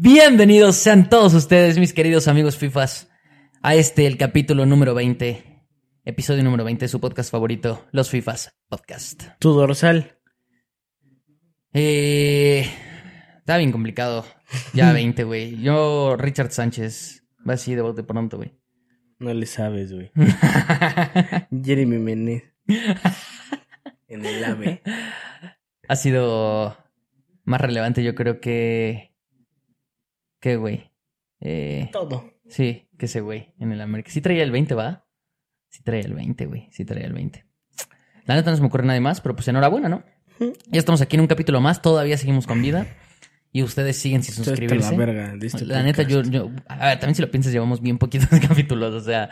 Bienvenidos sean todos ustedes, mis queridos amigos FIFAs, a este, el capítulo número 20, episodio número 20 de su podcast favorito, Los FIFAs Podcast. Tu dorsal. Eh, está bien complicado. Ya 20, güey. Yo, Richard Sánchez, va así de bote pronto, güey. No le sabes, güey. Jeremy Menez. en el AVE. ha sido más relevante, yo creo que. ¿Qué, güey? Eh, Todo. sí, que ese güey en el América. Sí traía el 20, ¿va? Sí traía el 20, güey. Sí traía el 20. La neta no se me ocurre nada más, pero pues enhorabuena, ¿no? Ya estamos aquí en un capítulo más, todavía seguimos con vida. Y ustedes siguen sin suscribirse. la verga este La neta, yo, yo. A ver, también si lo piensas, llevamos bien poquitos capítulos. O sea.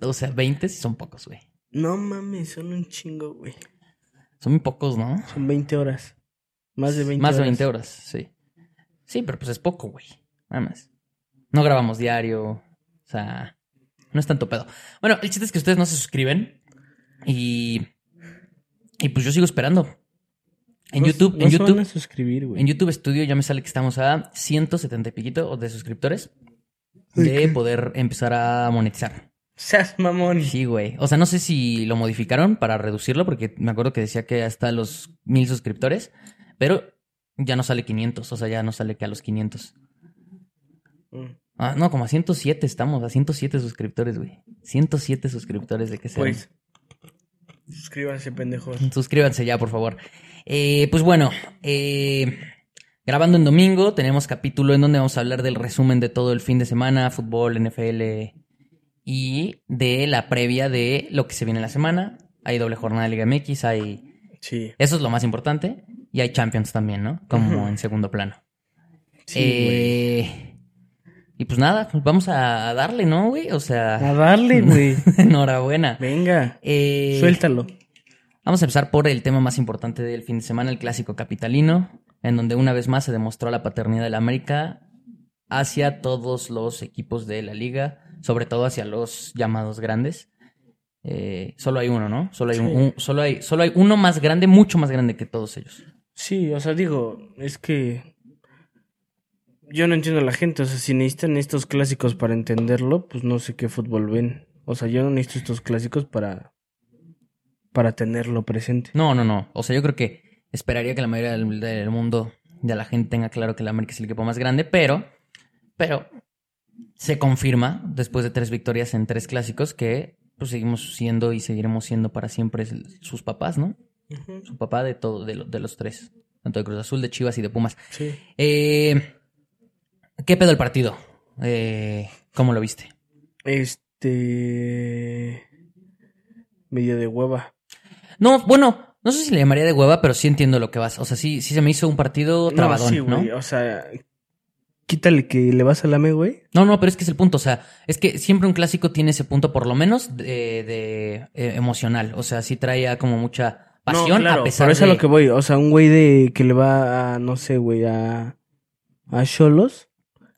O sea, 20 sí son pocos, güey. No mames, son un chingo, güey. Son muy pocos, ¿no? Son 20 horas. Más de 20 Más de horas. 20 horas, sí. Sí, pero pues es poco, güey. Nada más. No grabamos diario. O sea, no es tanto pedo. Bueno, el chiste es que ustedes no se suscriben. Y. Y pues yo sigo esperando. En No- YouTube, no en YouTube, van a suscribir, güey. en YouTube Studio ya me sale que estamos a 170 y piquito de suscriptores. De poder empezar a monetizar. Seas mamón. Sí, güey. O sea, no sé si lo modificaron para reducirlo, porque me acuerdo que decía que hasta los mil suscriptores, pero ya no sale 500, o sea, ya no sale que a los 500. Mm. Ah, no, como a 107 estamos, a 107 suscriptores, güey. 107 suscriptores de que sea. Pues. Suscríbanse, pendejos. Suscríbanse ya, por favor. Eh, pues bueno, eh, grabando en domingo, tenemos capítulo en donde vamos a hablar del resumen de todo el fin de semana, fútbol, NFL y de la previa de lo que se viene en la semana. Hay doble jornada de Liga MX, hay... Sí. Eso es lo más importante. Y hay Champions también, ¿no? Como en segundo plano. Sí. Eh, y pues nada, pues vamos a darle, ¿no, güey? O sea, A darle, güey. enhorabuena. Venga. Eh, Suéltalo. Vamos a empezar por el tema más importante del fin de semana, el clásico capitalino, en donde una vez más se demostró la paternidad de la América hacia todos los equipos de la liga, sobre todo hacia los llamados grandes. Eh, solo hay uno, ¿no? Solo hay, un- Sí. un- solo, hay, solo hay uno más grande, mucho más grande que todos ellos. Sí, o sea, digo, es que yo no entiendo a la gente, o sea, si necesitan estos clásicos para entenderlo, pues no sé qué fútbol ven. O sea, yo no necesito estos clásicos para para tenerlo presente. No, no, no. O sea, yo creo que esperaría que la mayoría del, mundo, de la gente, tenga claro que la América es el equipo más grande, pero, pero se confirma después de tres victorias en tres clásicos que pues seguimos siendo y seguiremos siendo para siempre el- sus papás, ¿no? Su papá de todo, de, lo- de los tres, tanto de Cruz Azul, de Chivas y de Pumas. Sí. Eh, ¿Qué pedo el partido? Eh, ¿Cómo lo viste? Este medio de hueva. No, bueno, no sé si le llamaría de hueva, pero sí entiendo lo que vas. O sea, sí, sí se me hizo un partido trabadón, no, sí, o sea, quítale que le vas al AME, güey. No, no, pero es que es el punto. O sea, es que siempre un clásico tiene ese punto, por lo menos, de, de, eh, emocional. O sea, sí traía como mucha pasión, no, claro, a pesar pero es de. a lo que voy, o sea, un güey de que le va a no sé, güey, a a Cholos.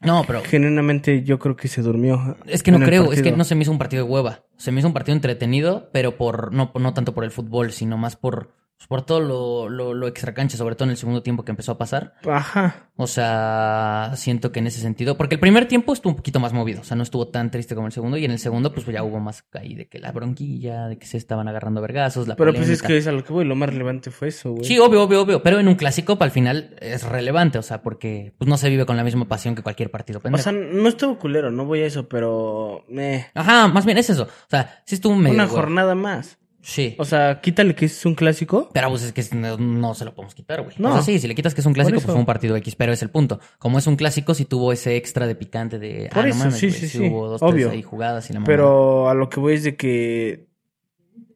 No, pero Genuinamente yo creo que se durmió. es que no creo, es que no se me hizo un partido de hueva. Se me hizo un partido entretenido, pero por no, no tanto por el fútbol, sino más por, por todo lo, lo, lo extracancha, sobre todo en el segundo tiempo que empezó a pasar. Ajá. O sea, siento que en ese sentido, porque el primer tiempo estuvo un poquito más movido, o sea, no estuvo tan triste como el segundo, y en el segundo, pues ya hubo más ahí de que la bronquilla, de que se estaban agarrando vergazos, la Pero pues es que es a lo que voy, lo más relevante fue eso, güey. Sí, obvio, obvio, obvio, pero en un clásico, para el final, es relevante, o sea, porque pues no se vive con la misma pasión que cualquier partido O pendejo. sea, no estuvo culero, no voy a eso, pero eh, Ajá, más bien es eso, o sea, sí estuvo medio... una jornada más. Sí. O sea, quítale que es un clásico. Pero pues es que no, no se lo podemos quitar, güey. No. O sea, sí, si le quitas que es un clásico, pues fue un partido X, pero es el punto. Como es un clásico, sí tuvo ese extra de picante de. Por ah, eso, no mames, sí, sí, sí, Hubo dos, obvio. tres ahí jugadas y la. Pero a lo que voy es de que,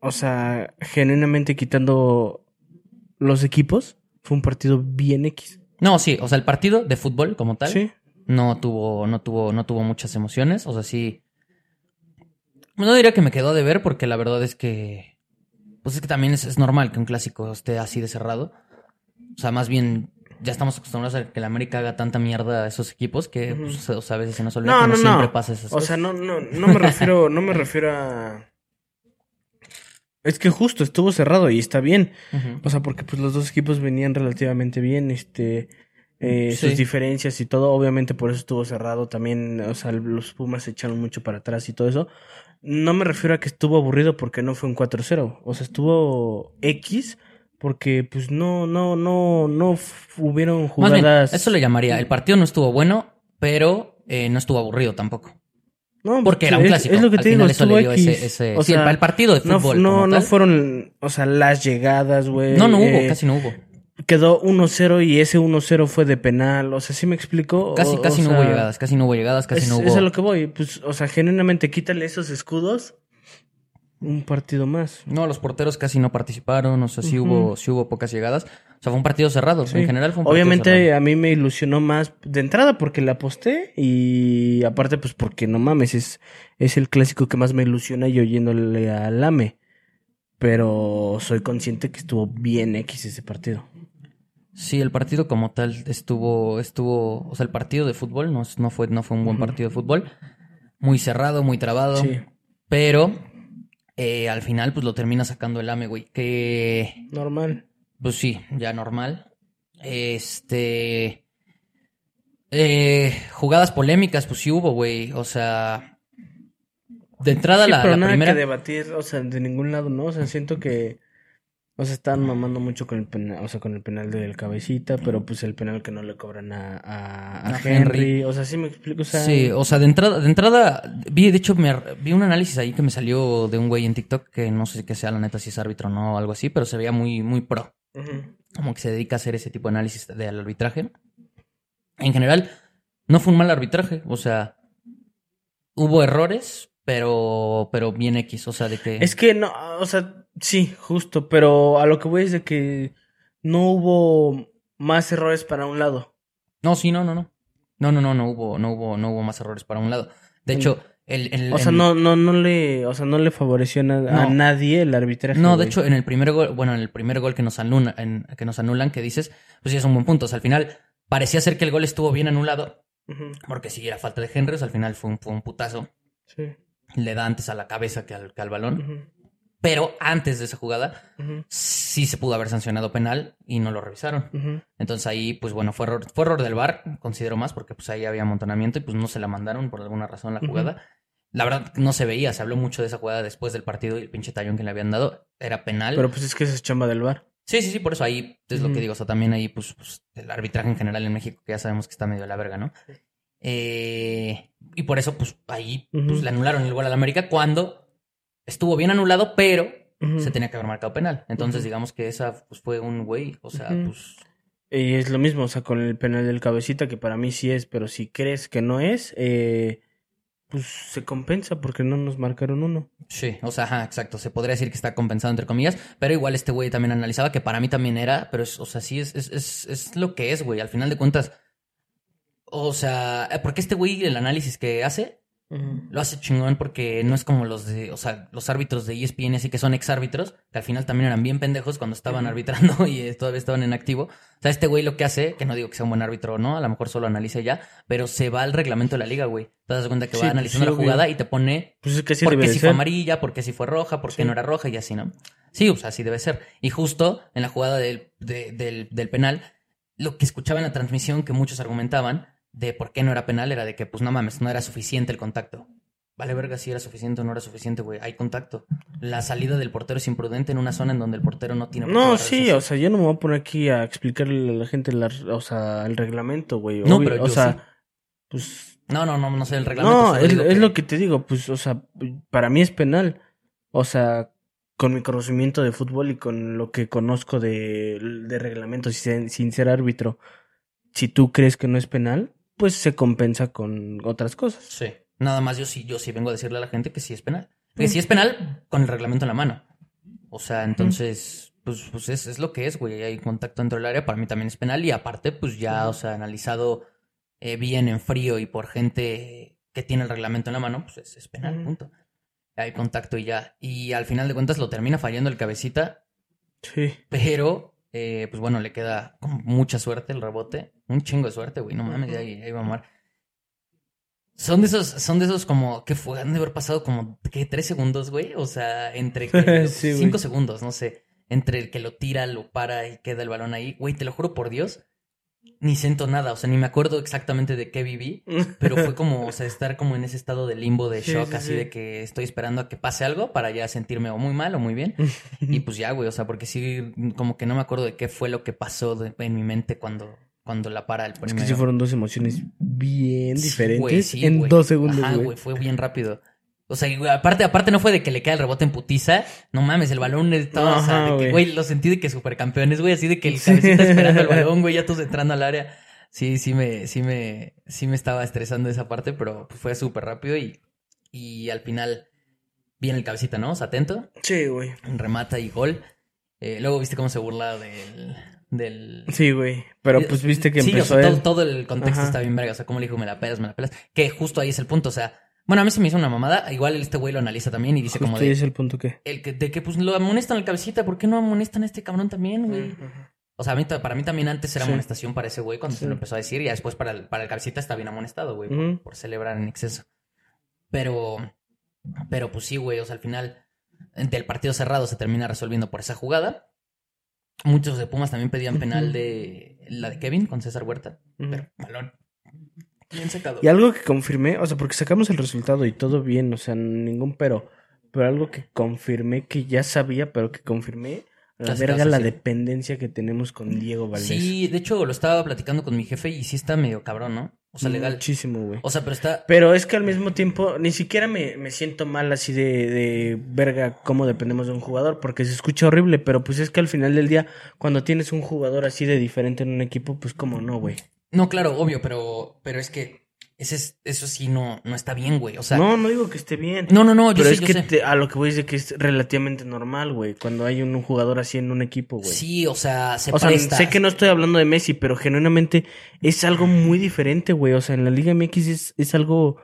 o sea, genuinamente quitando los equipos, fue un partido bien X. No, sí, o sea, el partido de fútbol como tal Sí. no tuvo, no tuvo, no tuvo muchas emociones. O sea, sí. No diría que me quedó de ver, porque la verdad es que. Pues es que también es, es normal que un clásico esté así de cerrado. O sea, más bien. Ya estamos acostumbrados a que la América haga tanta mierda a esos equipos que pues, o sea, a veces se nos olvida No, que no, no, siempre pasa esas O cosas. sea, no, no, no me refiero, no me refiero a. Es que justo estuvo cerrado y está bien. O sea, porque pues los dos equipos venían relativamente bien. Este. Eh, sus diferencias y todo. Obviamente por eso estuvo cerrado también. O sea, los Pumas se echaron mucho para atrás y todo eso. No me refiero a que estuvo aburrido porque no fue un 4-0. O sea, estuvo X porque pues no, no, no, no hubieron Más bien, jugadas. eso le llamaría. El partido no estuvo bueno, pero eh, no estuvo aburrido tampoco. No, Porque era un es- clásico. Es, lo que Al te digo, eso le dio X. ese, ese- O sí, sea, el partido de no, fútbol. no, no tal. fueron, o sea, las llegadas, güey. No, no hubo, eh, casi no hubo. Quedó 1-0 y ese 1-0 fue de penal. O sea, ¿sí me explico? Casi, O- casi o no hubo llegadas, casi no hubo llegadas, casi es, no es hubo. a lo que voy. Pues, o sea, genuinamente quítale esos escudos. Un partido más. No, los porteros casi no participaron, o sea, sí hubo, sí hubo pocas llegadas. O sea, fue un partido cerrado. Sí. En general fue un partido Obviamente cerrado. a mí me ilusionó más de entrada porque le aposté y aparte pues porque no mames, es, es el clásico que más me ilusiona yo yéndole al AME. Pero soy consciente que estuvo bien X ese partido. Sí, el partido como tal estuvo, estuvo, o sea, el partido de fútbol no, no fue, no fue un buen partido de fútbol. Muy cerrado, muy trabado. Sí, Pero eh, al final, pues lo termina sacando el AME, güey. Que, normal. pues sí, ya normal. Este. eh, jugadas polémicas, pues sí hubo, güey. O sea. De entrada, Sí, la, pero la nada primera. que debatir, o sea, de ningún lado, ¿no? O sea, siento que, o sea, están mamando mucho con el penal, o sea, con el penal del cabecita, pero pues el penal que no le cobran a, a, a A Henry. Henry. o sea, sí me explico, o sea, Sí, o sea, de entrada, de entrada, vi, de hecho, me, vi un análisis ahí que me salió de un güey en TikTok que no sé qué sea, la neta, si es árbitro o no, o algo así, pero se veía muy, muy pro. Como que se dedica a hacer ese tipo de análisis del arbitraje. En general, no fue un mal arbitraje, o sea, hubo errores, pero, pero bien X, o sea, de que... Es que no, o sea, sí, justo, pero a lo que voy es de que no hubo más errores para un lado. No, sí, no, no, no. No, no, no, no hubo, no hubo, no hubo más errores para un lado. De hecho, el, el- O sea, el- no, no, no le, o sea, no le favoreció a, nadie el arbitraje. No, de güey. hecho, en el primer gol, bueno, en el primer gol que nos anulan, en- que nos anulan, que dices, pues sí es un buen punto. O sea, al final parecía ser que el gol estuvo bien anulado, porque si era falta de Henry, o sea, al final fue un, fue un putazo. Sí. Le da antes a la cabeza que al, que al balón. Pero antes de esa jugada, sí se pudo haber sancionado penal y no lo revisaron. Entonces ahí, pues bueno, fue error, fue error del VAR, considero más, porque pues ahí había amontonamiento y pues no se la mandaron por alguna razón la jugada. La verdad, no se veía, se habló mucho de esa jugada después del partido y el pinche tallón que le habían dado era penal. Pero pues es que esa es chamba del bar. Sí, sí, sí, por eso ahí es lo que digo. O sea, también ahí, pues, pues, el arbitraje en general en México, que ya sabemos que está medio de la verga, ¿no? Eh, y por eso, pues, ahí, pues, le anularon el gol al América cuando estuvo bien anulado, pero se tenía que haber marcado penal. Entonces, digamos que esa, pues, fue un güey. O sea, pues, Y es lo mismo, o sea, con el penal del cabecita, que para mí sí es, pero si crees que no es, eh, pues se compensa porque no nos marcaron uno. sí, o sea, ajá, exacto. Se podría decir que está compensado, entre comillas, pero igual este güey también analizaba que para mí también era, pero es, o sea, sí es, es, es, es lo que es, güey. Al final de cuentas, o sea, eh, porque este güey, el análisis que hace, Lo hace chingón porque no es como los de, o sea, los árbitros de E ESPN así que son ex árbitros, que al final también eran bien pendejos cuando estaban arbitrando y eh, todavía estaban en activo. O sea, este güey lo que hace, que no digo que sea un buen árbitro o no, a lo mejor solo analiza ya, pero se va al reglamento de la liga, güey. Te das cuenta que Sí, va pues analizando sí, la jugada y te pone Pues es que sí por qué si fue amarilla, por qué si fue roja, por qué no era roja y así, ¿no? Sí, o sea, así debe ser. Y justo en la jugada del, de- del, del penal, lo que escuchaba en la transmisión que muchos argumentaban de por qué no era penal era de que, pues no mames, no era suficiente el contacto. Vale, verga, si era suficiente o no era suficiente, güey. Hay contacto. La salida del portero es imprudente en una zona en donde el portero no tiene No, sí, o sea, yo no me voy a poner aquí a explicarle a la gente la- o sea, el reglamento, güey. No, pero o sea, sí. pues No, no, no, no sé el reglamento. no, es lo que te digo, pues, o sea, para mí es penal. O sea, con mi conocimiento de fútbol y con lo que conozco de, de reglamentos sin, sin ser árbitro, si tú crees que no es penal, pues se compensa con otras cosas. Sí. Nada más yo sí, yo sí vengo a decirle a la gente que sí es penal. Que Mm. sí es penal con el reglamento en la mano. O sea, entonces, pues, pues es, es lo que es, güey. Hay contacto dentro del área, para mí también es penal. Y aparte, pues ya, o sea, analizado eh, bien en frío y por gente que tiene el reglamento en la mano, pues es, es penal, punto. Hay contacto y ya. Y al final de cuentas lo termina fallando el cabecita, Sí. pero, eh, pues bueno, le queda con mucha suerte el rebote. Un chingo de suerte, güey. No mames, ya ahí, ahí va a amar. Son de esos, son de esos como, que fue? Han de haber pasado como, ¿qué? ¿Tres segundos, güey? O sea, entre que- Sí, güey. cinco segundos, no sé. Entre el que lo tira, lo para y queda el balón ahí. Güey, te lo juro por Dios. Ni siento nada, o sea, ni me acuerdo exactamente de qué viví, pero fue como, o sea, estar como en ese estado de limbo, de shock, sí, así sí. de que estoy esperando a que pase algo para ya sentirme o muy mal o muy bien. Y pues ya, güey, o sea, porque sí, como que no me acuerdo de qué fue lo que pasó de- en mi mente cuando, cuando la para el Es primero. que sí fueron dos emociones bien diferentes güey, en güey. dos segundos, güey. güey, fue bien rápido. O sea, güey, aparte, aparte no fue de que le cae el rebote en putiza. No mames, el balón estaba, o sea, Ajá, de que, güey. lo sentí de que supercampeones, güey, así de que el Sí. cabecita esperando el balón, güey, ya todos entrando al área. Sí, sí me, sí me, sí me estaba estresando esa parte, pero fue súper rápido y, y al final, bien el cabecita, ¿no? O sea, atento, Sí, güey. remata y gol. Eh, luego viste cómo se burla del, del, Sí, güey. Pero pues viste que Sí, o empezó sea, él. todo, todo el contexto Ajá. está bien verga. O sea, como le dijo, me la pelas, me la pelas. Que justo ahí es el punto. O sea, bueno, a mí se me hizo una mamada. Igual este güey lo analiza también y dice como Justo ahí de, es el punto que. el que, de que pues lo amonestan al cabecita. ¿Por qué no amonestan a este cabrón también, güey? O sea, a mí, ta- para mí también antes era Sí. amonestación para ese güey cuando se lo empezó a decir. Y después para el, para el cabecita está bien amonestado, güey, por, celebrar en exceso. Pero, pero pues sí, güey. O sea, al final del partido cerrado se termina resolviendo por esa jugada. Muchos de Pumas también pedían penal de la de Kevin con César Huerta. Pero balón. Bien sacado. Y algo que confirmé, o sea, porque sacamos el resultado y todo bien, o sea, ningún pero. Pero algo que confirmé que ya sabía, pero que confirmé. La verga la sí. dependencia que tenemos con Diego Valdés. Sí, de hecho lo estaba platicando con mi jefe y sí está medio cabrón, ¿no? O sea, legal. Muchísimo, güey. O sea, pero está. Pero es que al mismo tiempo ni siquiera me, me siento mal así de, de verga cómo dependemos de un jugador, porque se escucha horrible, pero pues es que al final del día, cuando tienes un jugador así de diferente en un equipo, pues cómo no, güey. No, claro, obvio, pero, pero es que ese es, eso sí no, no está bien, güey. O sea, no, no digo que esté bien. no, no, no, yo pero sé, es yo que sé. te- a lo que voy es de que es relativamente normal, güey, cuando hay un, un jugador así en un equipo, güey. Sí, o sea, se O sea, presta. sé que no estoy hablando de Messi, pero genuinamente es algo muy diferente, güey. O sea, en la Liga MX es, es algo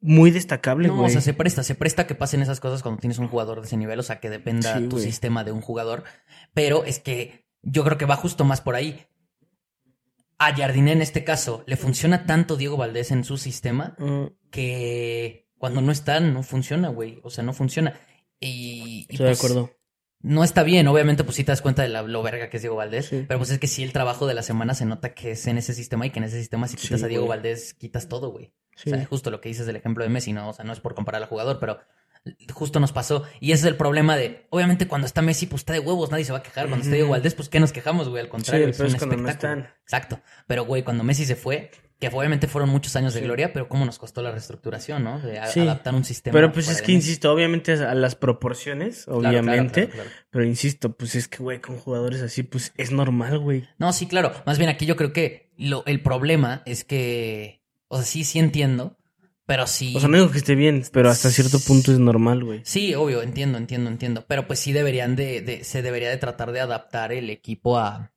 muy destacable, No, güey. o sea, se presta, se presta que pasen esas cosas cuando tienes un jugador de ese nivel, o sea, que dependa Sí, tu sistema de un jugador. Pero es que yo creo que va justo más por ahí. A Jardiné en este caso le funciona tanto Diego Valdés en su sistema Mm, que cuando no está no funciona, güey. O sea, no funciona. Y, y, estoy de pues, acuerdo. No está bien, obviamente, pues sí te das cuenta de la, lo verga que es Diego Valdés. Sí. Pero pues es que sí, el trabajo de la semana se nota que es en ese sistema y que en ese sistema si quitas Sí, a Diego güey. Valdés, quitas todo, güey. Sí. O sea, justo lo que dices del ejemplo de Messi, ¿no? O sea, no es por comparar al jugador, pero justo nos pasó. Y ese es el problema de, obviamente, cuando está Messi, pues está de huevos, nadie se va a quejar. Cuando está Diego. Valdés, pues ¿qué nos quejamos, güey? Al contrario, Sí, es un es cuando no espectáculo. están. Exacto. Pero, güey, cuando Messi se fue, que obviamente fueron muchos años de Sí. gloria, pero cómo nos costó la reestructuración, ¿no? De Sí. adaptar un sistema. Pero pues es que, insisto, obviamente a las proporciones, claro, obviamente. claro, claro. Pero insisto, pues es que, güey, con jugadores así, pues es normal, güey. No, sí, claro. Más bien aquí yo creo que lo, el problema es que, o sea, sí, sí entiendo, pero sí. O sea, no digo que esté bien, pero hasta cierto punto es normal, güey. Sí, obvio, entiendo, entiendo, entiendo. Pero pues sí deberían de, de- se debería de tratar de adaptar el equipo a.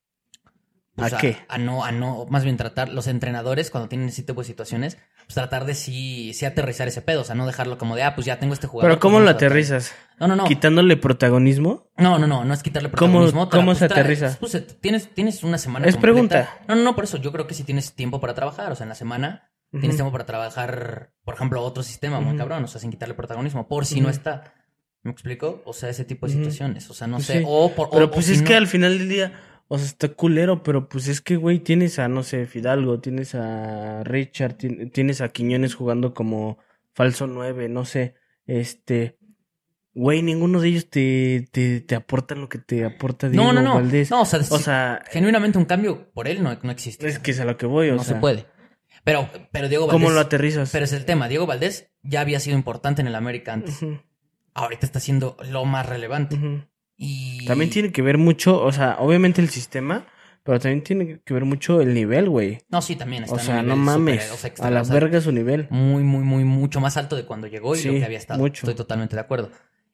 pues, ¿A qué? A no, a no, más bien tratar los entrenadores cuando tienen ese tipo de situaciones, pues tratar de sí, sí aterrizar ese pedo, o sea, no dejarlo como de, ah, pues ya tengo este jugador. Pero pues ¿cómo lo a adaptar". aterrizas? No, no, no. ¿Quitándole protagonismo? No, no, no, no es quitarle ¿Cómo- protagonismo. cómo tra- se aterriza? pues, tienes, tienes una semana Es completa. pregunta. No, no, no, por eso yo creo que sí tienes tiempo para trabajar. O sea, en la semana tienes tiempo para trabajar, por ejemplo, otro sistema muy cabrón, o sea, sin quitarle protagonismo, por si no está. ¿Me explico? O sea, ese tipo de situaciones. O sea, no Pues sé. sí. O por. Pero o pues es no- que al final del día, o sea, está culero, pero pues es que, güey, tienes a, no sé, Fidalgo, tienes a Richard, tien- tienes a Quiñones jugando como falso 9, no sé, este... Güey, ninguno de ellos te, te, te aportan lo que te aporta Diego No, no, no. Valdés. No, o sea, o sea, genuinamente un cambio por él no, no existe. es que es a lo que voy, o no sea... se puede. Pero, pero Diego Valdés. ¿Cómo lo aterrizas? Pero es el tema. Diego Valdés ya había sido importante en el América antes. Ahorita está siendo lo más relevante. Y. También tiene que ver mucho, o sea, obviamente el sistema, pero también tiene que ver mucho el nivel, güey. No, sí, también está O sea, no mames, o sea, a la o sea, verga su nivel. Muy, muy, muy, mucho más alto de cuando llegó y Sí, lo que había estado. mucho. Estoy totalmente de acuerdo.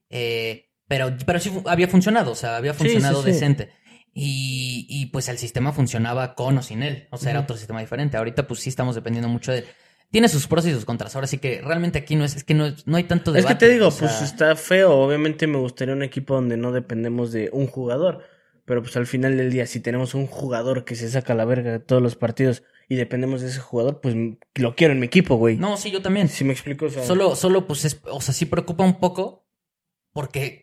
Eh, pero, pero sí había funcionado, o sea, había funcionado sí, sí. decente. Y, y pues el sistema funcionaba con o sin él. O sea, era otro sistema diferente. Ahorita, pues sí estamos dependiendo mucho de. Tiene sus pros y sus contras. Ahora sí que realmente aquí no es, es que no, es- no hay tanto Es debate. que te digo, o sea, pues está feo. Obviamente me gustaría un equipo donde no dependemos de un jugador. Pero pues al final del día, si tenemos un jugador que se saca la verga de todos los partidos y dependemos de ese jugador, pues lo quiero en mi equipo, güey. No, sí, yo también. Si me explico, o sea, Solo, solo, pues, es, o sea, sí preocupa un poco porque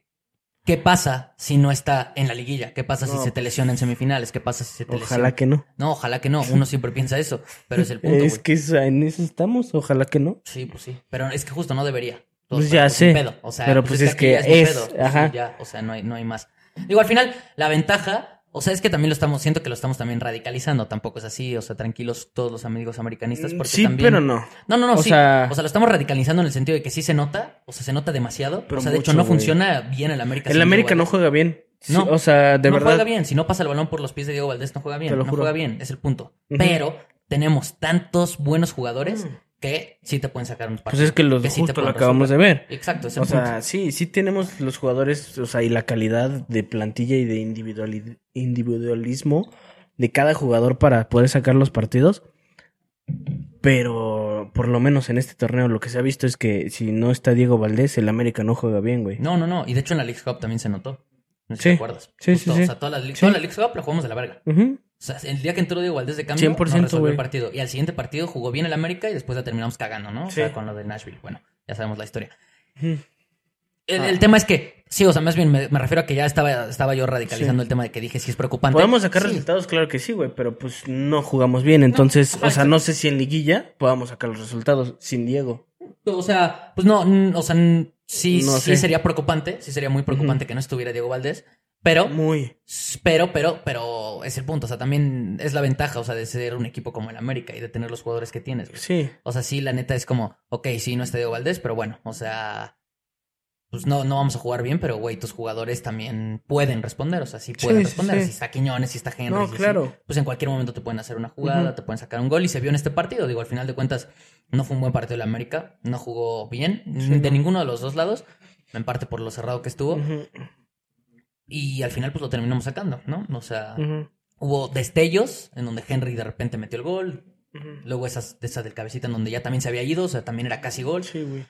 ¿qué pasa si no está en la liguilla? ¿Qué pasa si se te lesiona en semifinales? ¿Qué pasa si se te lesiona? Ojalá que no. No, ojalá que no. Uno siempre piensa eso, pero es el punto, Es güey. que en eso estamos, ojalá que no. Sí, pues sí. Pero es que justo no debería. Todos, Pues ya sé, sin pedo. O sea, pero pues es aquí que es, pedo. Sí, ajá. ya, o sea, no hay, no hay más. Digo, al final, la ventaja, o sea, es que también lo estamos, siento que lo estamos también radicalizando. Tampoco es así, o sea, tranquilos todos los amigos americanistas, porque Mm, Sí, también. pero no. No, no, no, O sí. sea- o sea, lo estamos radicalizando en el sentido de que sí se nota, o sea, se nota demasiado. Pero o sea, de hecho, no funciona bien el América. El América no juega bien. Sí, No. o sea, de no verdad. juega bien. Si no pasa el balón por los pies de Diego Valdés, no juega bien. Te lo no juro. juega bien, es el punto. Pero tenemos tantos buenos jugadores que sí te pueden sacar un partido. Pues es que los te justo lo acabamos de ver. Exacto, es el O punto. sea, sí, sí tenemos los jugadores, o sea, y la calidad de plantilla y de individuali- individualismo de cada jugador para poder sacar los partidos. Pero por lo menos en este torneo lo que se ha visto es que si no está Diego Valdés, el América no juega bien, güey. No, no, no. Y de hecho en la League Cup también se notó. No sé si Sí. te acuerdas. Sí, Justo, sí, sí. O sea, toda la, League- Sí. toda la League Cup la jugamos de la verga. Ujú. O sea, el día que entró Diego Valdés de cambio, 100%, no resolvió el partido. Y al siguiente partido jugó bien el América y después la terminamos cagando, ¿no? O sea, con lo de Nashville. Bueno, ya sabemos la historia. El, Ah. el tema es que, sí, o sea, más bien me, me refiero a que ya estaba, estaba yo radicalizando Sí. el tema de que dije si es preocupante. Podemos sacar Sí. resultados, claro que sí, güey, pero pues no jugamos bien. Entonces, o sea, no sé si en liguilla podamos sacar los resultados sin Diego. O sea, pues no, o sea, sí, No sí sé. sería preocupante, sí sería muy preocupante que no estuviera Diego Valdés, pero, Muy. pero, pero, pero es el punto, o sea, también es la ventaja, o sea, de ser un equipo como el América y de tener los jugadores que tienes. güey. Sí. O sea, sí, la neta es como, ok, sí, no está Diego Valdés, pero bueno, o sea, pues no, no vamos a jugar bien, pero güey, tus jugadores también pueden responder, o sea, sí pueden Sí, responder. sí. Si está Quiñones, si está Henry, No, si- si- claro. pues en cualquier momento te pueden hacer una jugada, te pueden sacar un gol y se vio en este partido. Digo, al final de cuentas, no fue un buen partido de la América, no jugó bien de no. ninguno de los dos lados, en parte por lo cerrado que estuvo, Ujú, y al final pues lo terminamos sacando, ¿no? O sea, hubo destellos en donde Henry de repente metió el gol, luego esas, esas del cabecita en donde ya también se había ido, o sea, también era casi gol. Sí, güey.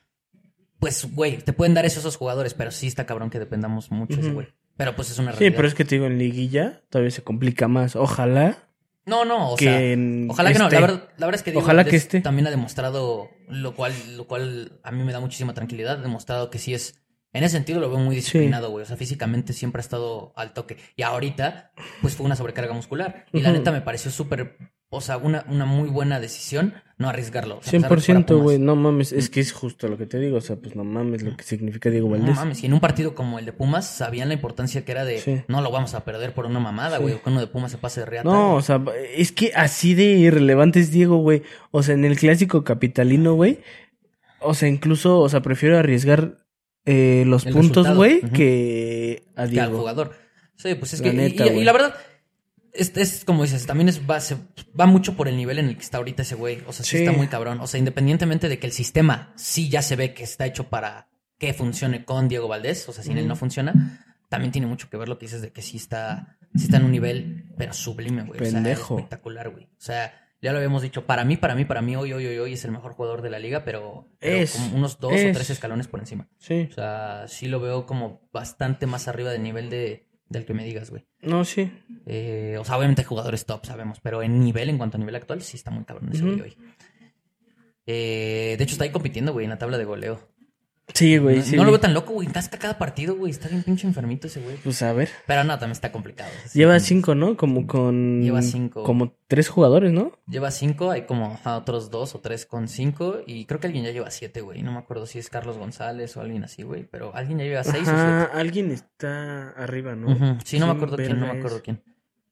Pues, güey, te pueden dar eso esos jugadores, pero sí está cabrón que dependamos mucho de ese güey. Pero pues es una Sí, realidad. pero es que te digo, en liguilla todavía se complica más. Ojalá No, no, o que sea... Ojalá que no, este- la verdad, la verdad es que Diego Ojalá que esté. también ha demostrado, lo cual, lo cual a mí me da muchísima tranquilidad, ha demostrado que sí es, en ese sentido lo veo muy disciplinado, güey, o sea, físicamente siempre ha estado al toque. Y ahorita, pues fue una sobrecarga muscular. Y la neta me pareció súper, o sea, una, una muy buena decisión no arriesgarlo. O sea, a pesar de que 100%, fuera güey, no mames, es que es justo lo que te digo, o sea, pues no mames lo que significa Diego No Valdés. mames, y en un partido como el de Pumas sabían la importancia que era de Sí. no lo vamos a perder por una mamada, Sí. güey, o que uno de Pumas se pase de reata. No, o sea, es que así de irrelevante es Diego, güey. O sea, en el clásico capitalino, güey. O sea, incluso, o sea, prefiero arriesgar eh, los El puntos, güey, que a que al jugador. Sí, pues es La que. y- neta, y, y güey. la verdad, es, es como dices, también es, va, se- va mucho por el nivel en el que está ahorita ese güey. O sea, sí, Sí. está muy cabrón. O sea, independientemente de que el sistema sí ya se ve que está hecho para que funcione con Diego Valdés, o sea, sin él no funciona, también tiene mucho que ver lo que dices de que sí está, sí está en un nivel, pero sublime, güey. O sea, espectacular, güey. O sea, ya lo habíamos dicho, para mí, para mí, para mí, hoy, hoy, hoy, hoy es el mejor jugador de la liga, pero, pero Es, como unos dos o es. tres escalones por encima. Sí. O sea, sí lo veo como bastante más arriba del nivel de, del que me digas, güey. No, sí. Eh, o sea, obviamente jugadores top, sabemos, pero en nivel, en cuanto a nivel actual, sí está muy cabrón ese güey hoy. Eh, de hecho, está ahí compitiendo, güey, en la tabla de goleo. Sí, güey, no sí. no lo veo tan loco, güey. Casca cada partido, güey. Está bien pinche enfermito ese güey. Pues a ver. Pero no, también está complicado. Lleva cinco, ¿no? Como con. Lleva cinco. Como tres jugadores, ¿no? Lleva cinco, hay como otros dos o tres con cinco. Y creo que alguien ya lleva siete, güey. No me acuerdo si es Carlos González o alguien así, güey. Pero alguien ya lleva seis Ajá, o siete. alguien está arriba, ¿no? Sí, no me ¿Quién acuerdo quién, no me acuerdo quién.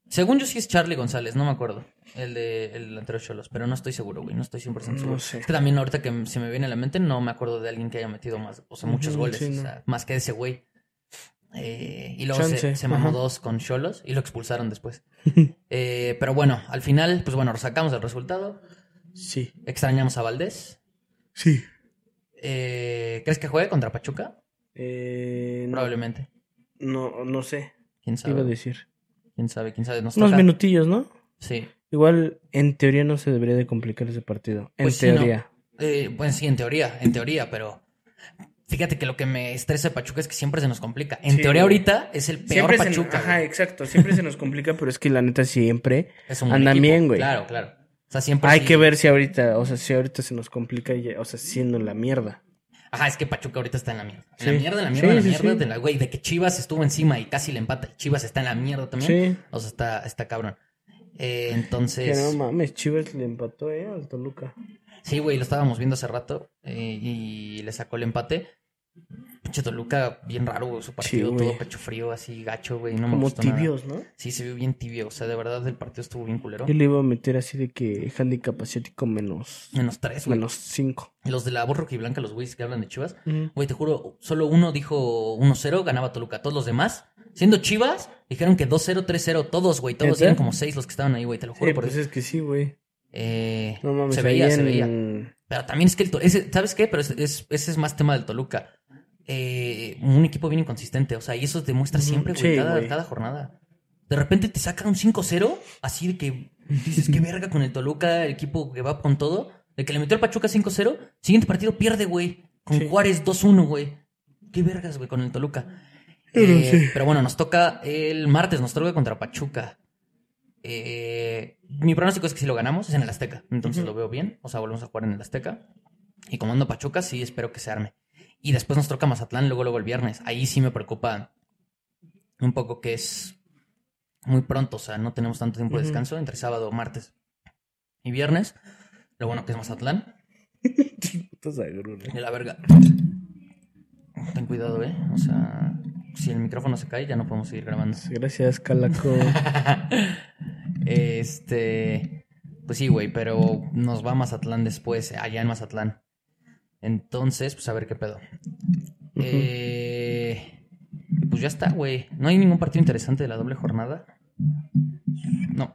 Según yo sí es Charlie González, no me acuerdo. El de el delantero Cholos, pero no estoy seguro, güey. No estoy 100% seguro. No sé. Es que también ahorita que se me viene a la mente, no me acuerdo de alguien que haya metido más, o sea, muchos goles. sí, o no. sea, más que ese güey. Eh, y luego se, Chance, se mamó dos con Cholos y lo expulsaron después. Eh, pero bueno, al final, pues bueno, sacamos el resultado. Sí. Extrañamos a Valdés. Sí. Eh, ¿Crees que juegue contra Pachuca? Probablemente. no, no sé. ¿Quién ¿Qué iba a sabe? decir? ¿Quién sabe? ¿Quién sabe? Nos Unos toca- minutillos, ¿no? Sí. Igual, en teoría no se debería de complicar ese partido. En Pues sí, ¿no? teoría. Eh, pues sí, en teoría, en teoría, pero fíjate que lo que me estresa de Pachuca es que siempre se nos complica. En Sí, teoría güey. ahorita es el peor Siempre se, Pachuca. ajá, güey. exacto. Siempre se nos complica, pero es que la neta siempre Es un buen andan equipo. bien, güey. Claro, claro. O sea, siempre hay sí- que ver si ahorita, o sea, si ahorita se nos complica, o sea, siendo la mierda. Ajá, es que Pachuca ahorita está en la mierda. En Sí. la mierda, en la mierda, Sí, en la mierda. sí. De la güey, de que Chivas estuvo encima y casi le empata. Chivas está en la mierda también. Sí. O sea, está, está cabrón. Eh, Que entonces. no mames, Chivas le empató, eh, al Toluca. Sí, güey, lo estábamos viendo hace rato eh, y le sacó el empate. Pinche Toluca, bien raro, güey, su partido, Sí, todo pecho frío, así gacho, güey. No me Como gustó nada. tibios, ¿no? Sí, se vio bien tibio. O sea, de verdad, el partido estuvo bien culero. Yo le iba a meter así de que handicap asiático menos, Menos tres, güey. menos 5. Los de la voz rojiblanca, los güeyes que hablan de Chivas. Güey, te juro, solo uno dijo 1-0, ganaba Toluca. Todos los demás, siendo Chivas, dijeron que 2-0, 3-0. Todos, güey, todos eran como seis los que estaban ahí, güey, te lo juro Eh, por pues eso. es que sí, güey. Eh, No mames, se veía, se en- veía. Pero también es que el To- ese, ¿sabes qué? Pero es- es- ese es más tema del Toluca. Eh, un equipo bien inconsistente, o sea, y eso demuestra siempre, güey, sí, cada, jornada. De repente te saca un 5-0, así de que dices, qué verga con el Toluca, el equipo que va con todo. De que le metió al Pachuca 5-0, siguiente partido pierde, güey. Con Sí. Juárez 2-1, güey. Qué vergas, güey, con el Toluca. Pero Eh, sí. Pero bueno, nos toca el martes, nos toca contra Pachuca. Eh, mi pronóstico es que si lo ganamos es en el Azteca. Entonces lo veo bien. O sea, volvemos a jugar en el Azteca. Y como ando Pachuca, sí espero que se arme. Y después nos toca Mazatlán, luego, luego el viernes. Ahí sí me preocupa un poco que es muy pronto. O sea, no tenemos tanto tiempo de descanso entre sábado, martes y viernes. Lo bueno que es Mazatlán. De la verga. Ten cuidado, eh. O sea, si el micrófono se cae, ya no podemos seguir grabando. Gracias, Calaco. este. Pues sí, güey, pero nos va a Mazatlán después, allá en Mazatlán. Entonces, pues a ver qué pedo. Eh, pues ya está, güey. No hay ningún partido interesante de la doble jornada. No.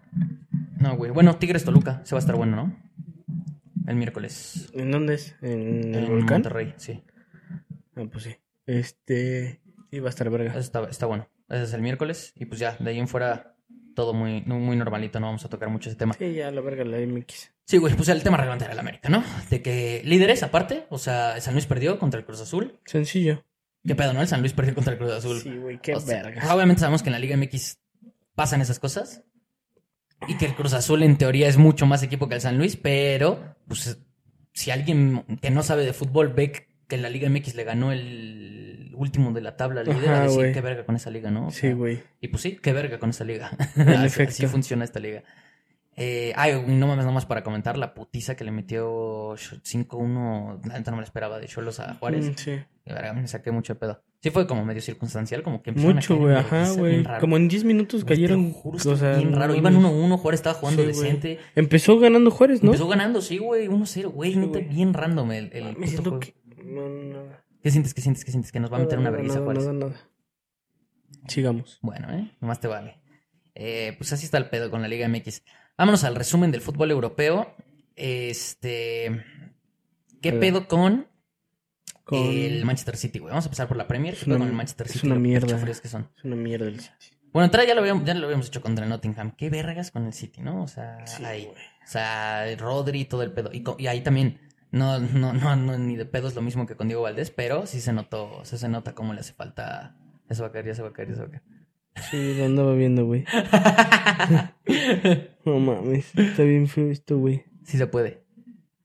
No, güey. Bueno, Tigres Toluca. Se va a estar bueno, ¿no? El miércoles. ¿En dónde es? ¿En el En volcán? Monterrey, sí. Ah, pues sí. Este. Sí, va a estar verga. Está bueno. Ese es el miércoles. Y pues ya, de ahí en fuera, todo muy, muy normalito. No vamos a tocar mucho ese tema. Sí, ya la verga la MX. Sí, güey, pues el tema relevante era el América, ¿no? De que líderes, aparte, o sea, San Luis perdió contra el Cruz Azul. Sencillo. ¿Qué pedo, no? El San Luis perdió contra el Cruz Azul. Sí, güey, qué O sea, verga. obviamente sabemos que en la Liga MX pasan esas cosas. Y que el Cruz Azul en teoría es mucho más equipo que el San Luis, pero pues si alguien que no sabe de fútbol ve que la Liga MX le ganó el último de la tabla líder, Ajá, a decir güey. qué verga con esa liga, ¿no? O Sí, sea, güey. y pues sí, qué verga con esta liga. Así, así funciona esta liga. Eh, ay, no mames, nomás para comentar la putiza que le metió 5-1. La neta no me la esperaba de Cholos a Juárez. Mm, sí. De verdad, me saqué mucho de pedo. Sí, fue como medio circunstancial, como que Mucho, güey, ajá, güey. Como en 10 minutos cayeron. juro, o sea, bien raro. Iban mames. 1-1, Juárez estaba jugando Sí, decente. Empezó ganando Juárez, ¿no? Empezó ganando, sí, güey, 1-0, güey. Sí, neta, bien random el, el Me puto siento juego. que. No, no. ¿Qué sientes, qué sientes, qué sientes? Que nos va a meter una vergüenza Juárez. nada, nada. Sigamos. Bueno, ¿eh? Nomás te vale. Eh, pues así está el pedo con la Liga MX. Vámonos al resumen del fútbol europeo. Este. ¿Qué pedo con, Con- el Manchester City, güey? Vamos a empezar por la Premier. ¿Qué Es pedo una- con el Manchester es City? una Lo mierda. pechofríos que son. Es una mierda el City. Bueno, entrada ya lo, habíamos, ya lo habíamos hecho contra el Nottingham. Qué vergas con el City, ¿no? O sea, Sí, ahí. O sea, Rodri y todo el pedo. Y ahí también. No, no, no, no, ni de pedo es lo mismo que con Diego Valdés, pero sí se notó, o sea, se nota cómo le hace falta. Eso va a caer, ya se va a caer, ya se va a caer. Sí, lo andaba viendo, güey. No mames. Está bien feo esto, güey. Sí se puede.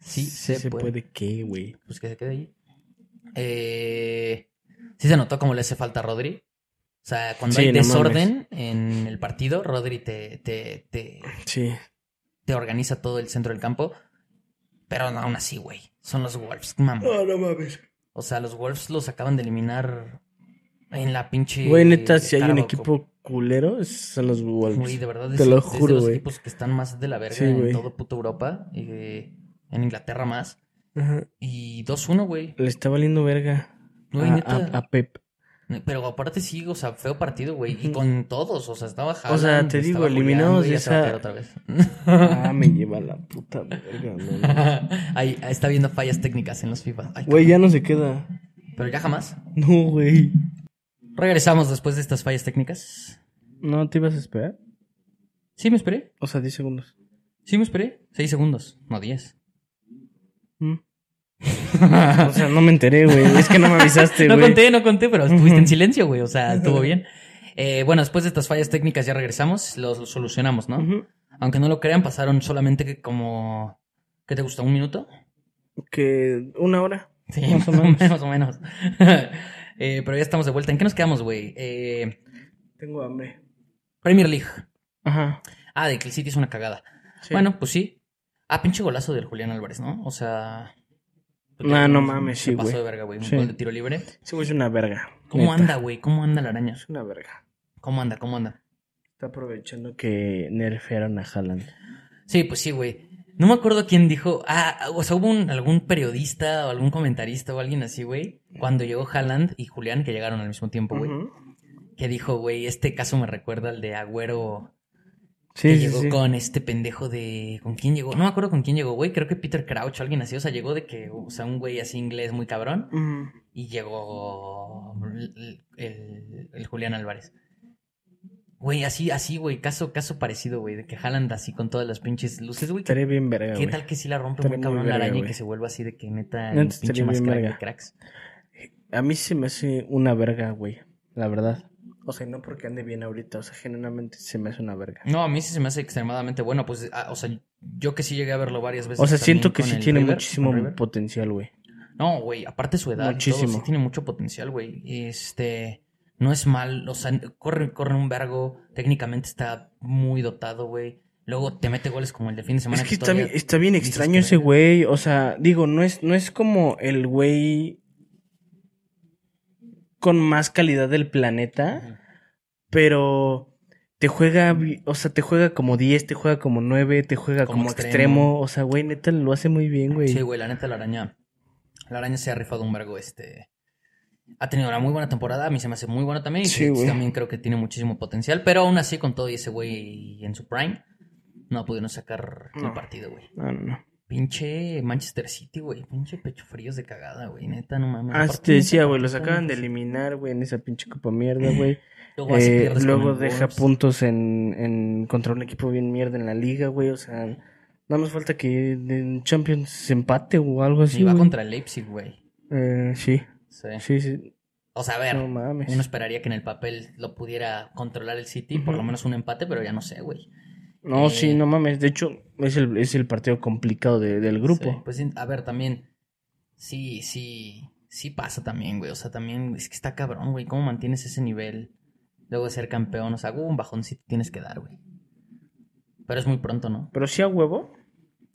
Sí, se, puede. qué, güey. Pues que se quede ahí. Eh, sí se notó cómo le hace falta a Rodri. O sea, cuando Sí, hay no desorden en el partido, Rodri te, te, te, Sí. te organiza todo el centro del campo. Pero no, aún así, güey. Son los Wolves, mamá. no mames. O sea, los Wolves los acaban de eliminar en la pinche. Güey, neta, si hay un equipo culero, son los. Wolves. Güey, de verdad, Te es, lo es de juro, los equipos que están más de la verga Sí, en todo puto Europa. Y eh, en Inglaterra más. Ajá. Y 2-1, güey. Le está valiendo verga Güey, a, neta. a- a Pep. Pero aparte sí, o sea, feo partido, güey. Y con todos, o sea, estaba sea, Haaland, te digo, eliminados de esa- otra vez. Ah, me lleva la puta verga, no. Ahí ahí está viendo fallas técnicas en los FIFA. Güey, ya no se queda. Pero ya jamás. No, güey. Regresamos después de estas fallas técnicas. ¿No te ibas a esperar? Sí, me esperé. O sea, 10 segundos. Sí, me esperé. Seis segundos, no diez. Mm. O sea, no me enteré, güey. Es que no me avisaste, no güey. conté, no conté, pero estuviste en silencio, güey. O sea, estuvo bien. Eh, bueno, después de estas fallas técnicas ya regresamos, lo solucionamos, ¿no? Aunque no lo crean, pasaron solamente que como... ¿Qué te gusta? ¿Un minuto? Que una hora. Sí, Más o menos. menos. Más o menos. Eh, pero ya estamos de vuelta. ¿En qué nos quedamos, güey? Eh, Tengo hambre. Premier League. Ajá. Ah, de que el City es una cagada. Sí. Bueno, pues sí. Ah, pinche golazo del Julián Álvarez, ¿no? O sea. Nah, no mames, sí, pasó güey. de verga, güey. Un Sí. gol de tiro libre. Ese güey es una verga. ¿Cómo neta. anda, güey? ¿Cómo anda la araña? Es una verga. ¿Cómo anda? ¿Cómo anda? Está aprovechando que nerfearon a Haaland. Sí, pues sí, güey. No me acuerdo quién dijo. Ah, o sea, hubo un- algún periodista o algún comentarista o alguien así, güey. Cuando llegó Haaland y Julián, que llegaron al mismo tiempo, güey. Que dijo, güey, este caso me recuerda al de Agüero. Sí, que sí, llegó sí. con este pendejo de. ¿Con quién llegó? No me acuerdo con quién llegó, güey. Creo que Peter Crouch o alguien así. O sea, llegó de que. O sea, un güey así inglés muy cabrón. Y llegó. El, el- el Julián Álvarez. Güey, así, así, güey. Caso, caso parecido, güey. De que Haaland así con todas las pinches luces, güey. Estaría bien verga, ¿Qué tal que si la rompe muy cabrón la araña y que se vuelva así de que neta el pinche más crack de cracks? A mí se me hace una verga, güey. La verdad. O sea, no porque ande bien ahorita. O sea, genuinamente se me hace una verga. No, a mí sí se me hace extremadamente bueno. Pues, ah, o sea, yo que sí llegué a verlo varias veces. O sea, siento que sí tiene River, muchísimo potencial, güey. No, güey, aparte su edad, y todo, Muchísimo. sí tiene mucho potencial, güey. Este, no es mal, o sea, corre, corre un vergo, técnicamente está muy dotado, güey. Luego te mete goles como el de fin de semana. Es que está todavía bien, está bien extraño que ese güey. O sea, digo, no es, no es como el güey con más calidad del planeta, pero te juega, o sea, te juega como 10, te juega como 9, te juega Como como, extremo. extremo. O sea, güey, neta lo hace muy bien, güey. Sí, güey, la neta, la araña. La araña se ha rifado un vergo, este. Ha tenido una muy buena temporada, a mí se me hace muy buena también. Y Sí, sí, güey. también creo que tiene muchísimo potencial. Pero aún así, con todo y ese güey en su prime, no pudieron sacar el partido, güey. No, no, no. Pinche Manchester City, güey. Pinche pecho fríos de cagada, güey. Neta, no mames. Ah, sí te decía, güey, los acaban de muy eliminar, güey, en esa pinche copa mierda, güey. Luego, Eh, luego deja Wolves. puntos en, en contra un equipo bien mierda en la liga, güey. O sea, nada más falta que en Champions empate o algo así. Y va güey. contra el Leipzig, güey. Eh, sí, Sí. sí, sí. O sea, a ver, No mames. uno esperaría que en el papel lo pudiera controlar el City, por lo menos un empate, pero ya no sé, güey. No, eh, sí, no mames. De hecho, es el, es el partido complicado de- del grupo. Sí, Pues sí, a ver, también. Sí, sí. Sí pasa también, güey. O sea, también es que está cabrón, güey. ¿Cómo mantienes ese nivel luego de ser campeón? O sea, un bajón sí tienes que dar, güey. Pero es muy pronto, ¿no? Pero sí a huevo.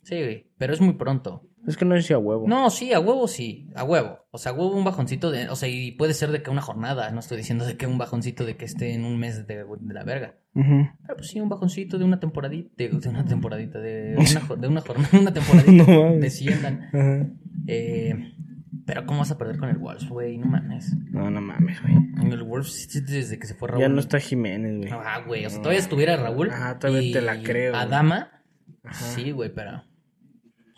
Sí, güey. Pero es muy pronto. Es que no es sí a huevo. No, sí, a huevo sí, a huevo. O sea, a huevo un bajoncito de, o sea, y puede ser de que una jornada, no estoy diciendo de que un bajoncito de que esté en un mes de, de la verga. Ujú. Pero pues sí, un bajoncito de una temporadita, de, de una temporadita, de una, de una jornada, una temporadita, No desciendan. Ajá. Eh, pero ¿cómo vas a perder con el Wolves, güey? No mames. No, no mames, güey. El Wolves sí, desde que se fue Raúl. Ya no está Jiménez, güey. Ah, güey, o sea, todavía estuviera Raúl. Ajá, todavía te la creo. Adama, Ajá. sí, güey, pero...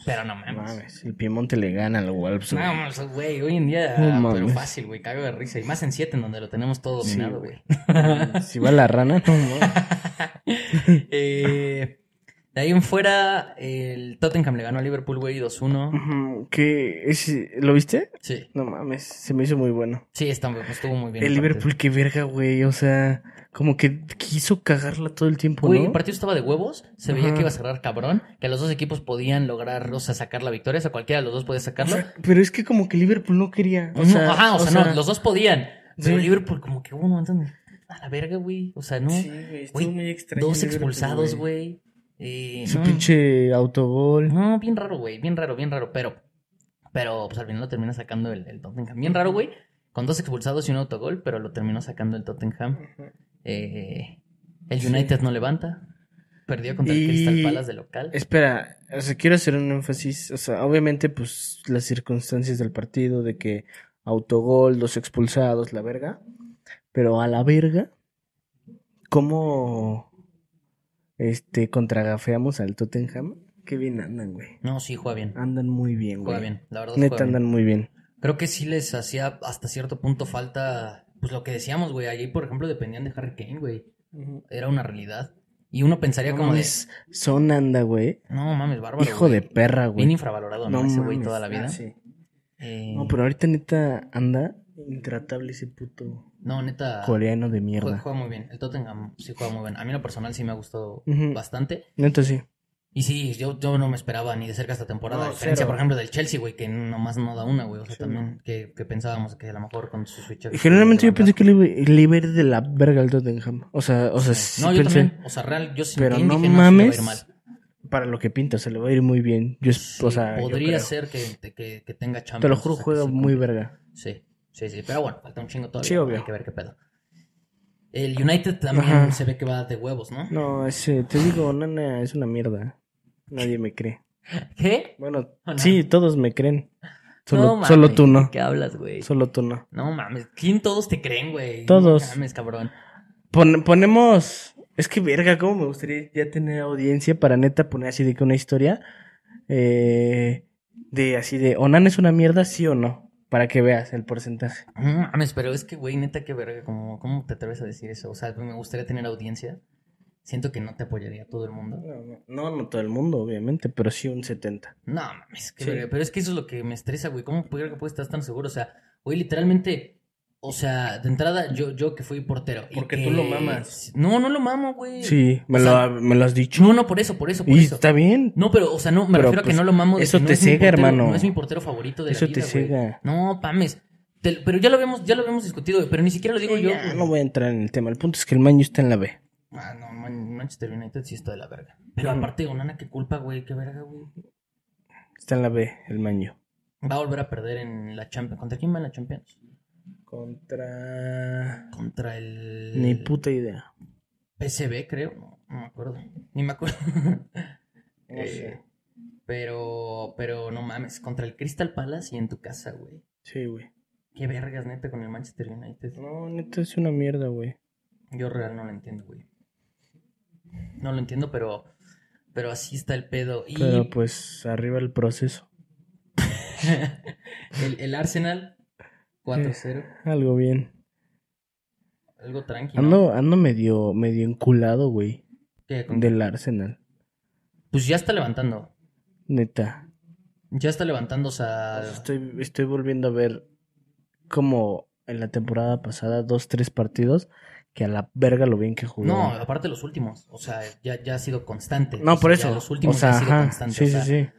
Pero no No mames. mames. El Piemonte le gana al Wolves, No, güey. mames, güey, hoy en día, No pero fácil, güey, cago de risa. Y más en 7, en donde lo tenemos todo dominado, güey. güey. Si va la rana, no mames. eh, de ahí en fuera, el Tottenham le ganó a Liverpool, güey, 2-1. Ujú, ¿Qué? Ese- ¿Lo viste? Sí, No mames, se me hizo muy bueno. sí, está, estuvo muy bien. el. Liverpool, qué verga, güey. O sea, como que quiso cagarla todo el tiempo, Güey, ¿no? el partido estaba de huevos, se veía que iba a cerrar cabrón, que los dos equipos podían lograr, o sea, sacar la victoria, o sea, cualquiera de los dos podía O sacarlo. sea, pero es que como que Liverpool no quería. O No, sea, ajá, o, sea, no, los dos podían, pero Sí. Liverpool como que hubo un momento donde, a la verga, güey, o sea, no, Sí, güey, estuvo muy extraño. dos expulsados, güey. Eh, Su pinche autogol. no, bien raro, güey, bien raro, bien raro, pero, pero, pues al final lo termina sacando el, el Tottenham. Bien raro, güey, con dos expulsados y un autogol, pero lo terminó sacando el Tottenham. Eh, el Sí. United no levanta, perdió contra el Crystal Palace de local. Espera, o sea, quiero hacer un énfasis. O sea, obviamente, pues las circunstancias del partido, de que autogol, dos expulsados, la verga. Pero a la verga, ¿cómo este contragafeamos al Tottenham? Qué bien andan, güey. No, sí, juega bien. Andan muy bien, güey. Juega bien, la verdad. Neta juega bien. andan muy bien. Creo que sí les hacía hasta cierto punto falta, pues lo que decíamos, güey. Allí, por ejemplo, dependían de Harry Kane, güey. Era una realidad. Y uno pensaría No como mames, Son anda, güey. de, no mames, bárbaro. Hijo de perra, güey. Bien infravalorado, ¿no? Ese güey toda la vida. Ah, sí. Eh, No, pero ahorita neta anda intratable ese puto no, neta. coreano de Juega, mierda. juega muy bien. El Tottenham sí juega muy bien. A mí en lo personal sí me ha gustado bastante. Neta sí. Y sí, yo, yo no me esperaba ni de cerca esta temporada. No, a diferencia, cero. por ejemplo, del Chelsea, güey, que nomás no da una, güey. O sea, Sí, también que, que pensábamos que a lo mejor con sus fichajes... Y generalmente yo pensé que le iba, le iba a ir de la verga al Tottenham. O sea, o sea, sí no, yo pensé. también. O sea, real, yo sentí Pero no dije, no, sí le va a ir mames. mal. Para lo que pinta, se le va a ir muy bien. Yo, es- Sí, o sea, podría ser que, que, que tenga Champions. Te lo o juro, juega sí muy verga. Sí, sí, sí. Pero bueno, falta un chingo todavía. Sí, obvio. Hay que ver qué pedo. El United también Ajá. se ve que va de huevos, ¿no? No, ese, te digo, Nana es una mierda. Nadie me cree. ¿Qué? Bueno, No. sí, todos me creen. Solo, No mames, solo tú ¿de no. qué hablas, güey? Solo tú no. No mames, ¿quién todos te creen, güey? Todos. No mames, cabrón. Pon- ponemos. Es que verga, cómo me gustaría ya tener audiencia para neta poner así de que una historia. eh, de así de. ¿Onan es una mierda, sí o no? Para que veas el porcentaje. No mames, pero es que, güey, neta, qué verga, ¿cómo, ¿cómo te atreves a decir eso? O sea, me gustaría tener audiencia. Siento que no te apoyaría todo el mundo. No, no, no todo el mundo, obviamente, pero sí un 70. No mames, qué Sí. verga. Pero es que eso es lo que me estresa, güey. ¿Cómo puede que puedes estar tan seguro? O sea, güey, literalmente. O sea, de entrada, yo, yo que fui portero. y Porque que- tú lo mamas. No, no lo mamo, güey. Sí, me, O lo, sea, me lo has dicho. No, no, por eso, por eso, por y eso. está bien. No, pero, o sea, no, me Pero, refiero a que pues, no lo mamo. de eso que no te es cega, portero- hermano. No es mi portero favorito de Eso la te vida, güey. cega. No, pames. Te- pero ya lo habíamos, ya lo habíamos discutido, güey, pero ni siquiera lo digo Sí, yo. ya, güey. no voy a entrar en el tema. El punto es que el Maño está en la B. Ah, no, Man- Manchester United sí está de la verga. Pero aparte, Onana, qué culpa, güey, qué verga, güey. Está en la B, el Maño. Va a volver a perder en la Champions. ¿Contra quién va en la Champions? Contra. Contra el. Ni puta idea. PSV, creo. No, no me acuerdo. Ni me acuerdo. No Eh, sé. Pero, pero no mames, contra el Crystal Palace y en tu casa, güey. Sí, güey. Qué vergas, neta, con el Manchester United. No, neta es una mierda, güey. Yo real no lo entiendo, güey. No lo entiendo, pero, pero así está el pedo. Y Pero pues arriba el proceso. el, el Arsenal, 4-0. Algo bien. Algo tranquilo. Ando, ando medio, medio enculado, güey. Del Arsenal. Pues ya está levantando. Neta. Ya está levantando, o sea. Estoy, estoy volviendo a ver como en la temporada pasada, dos, tres partidos, que a la verga lo bien que jugó. No, aparte los últimos. O sea, ya, ya ha sido constante. No, O sea, por eso. Los últimos o sea, ha sido ajá. constante. Sí, o sea, sí, sí.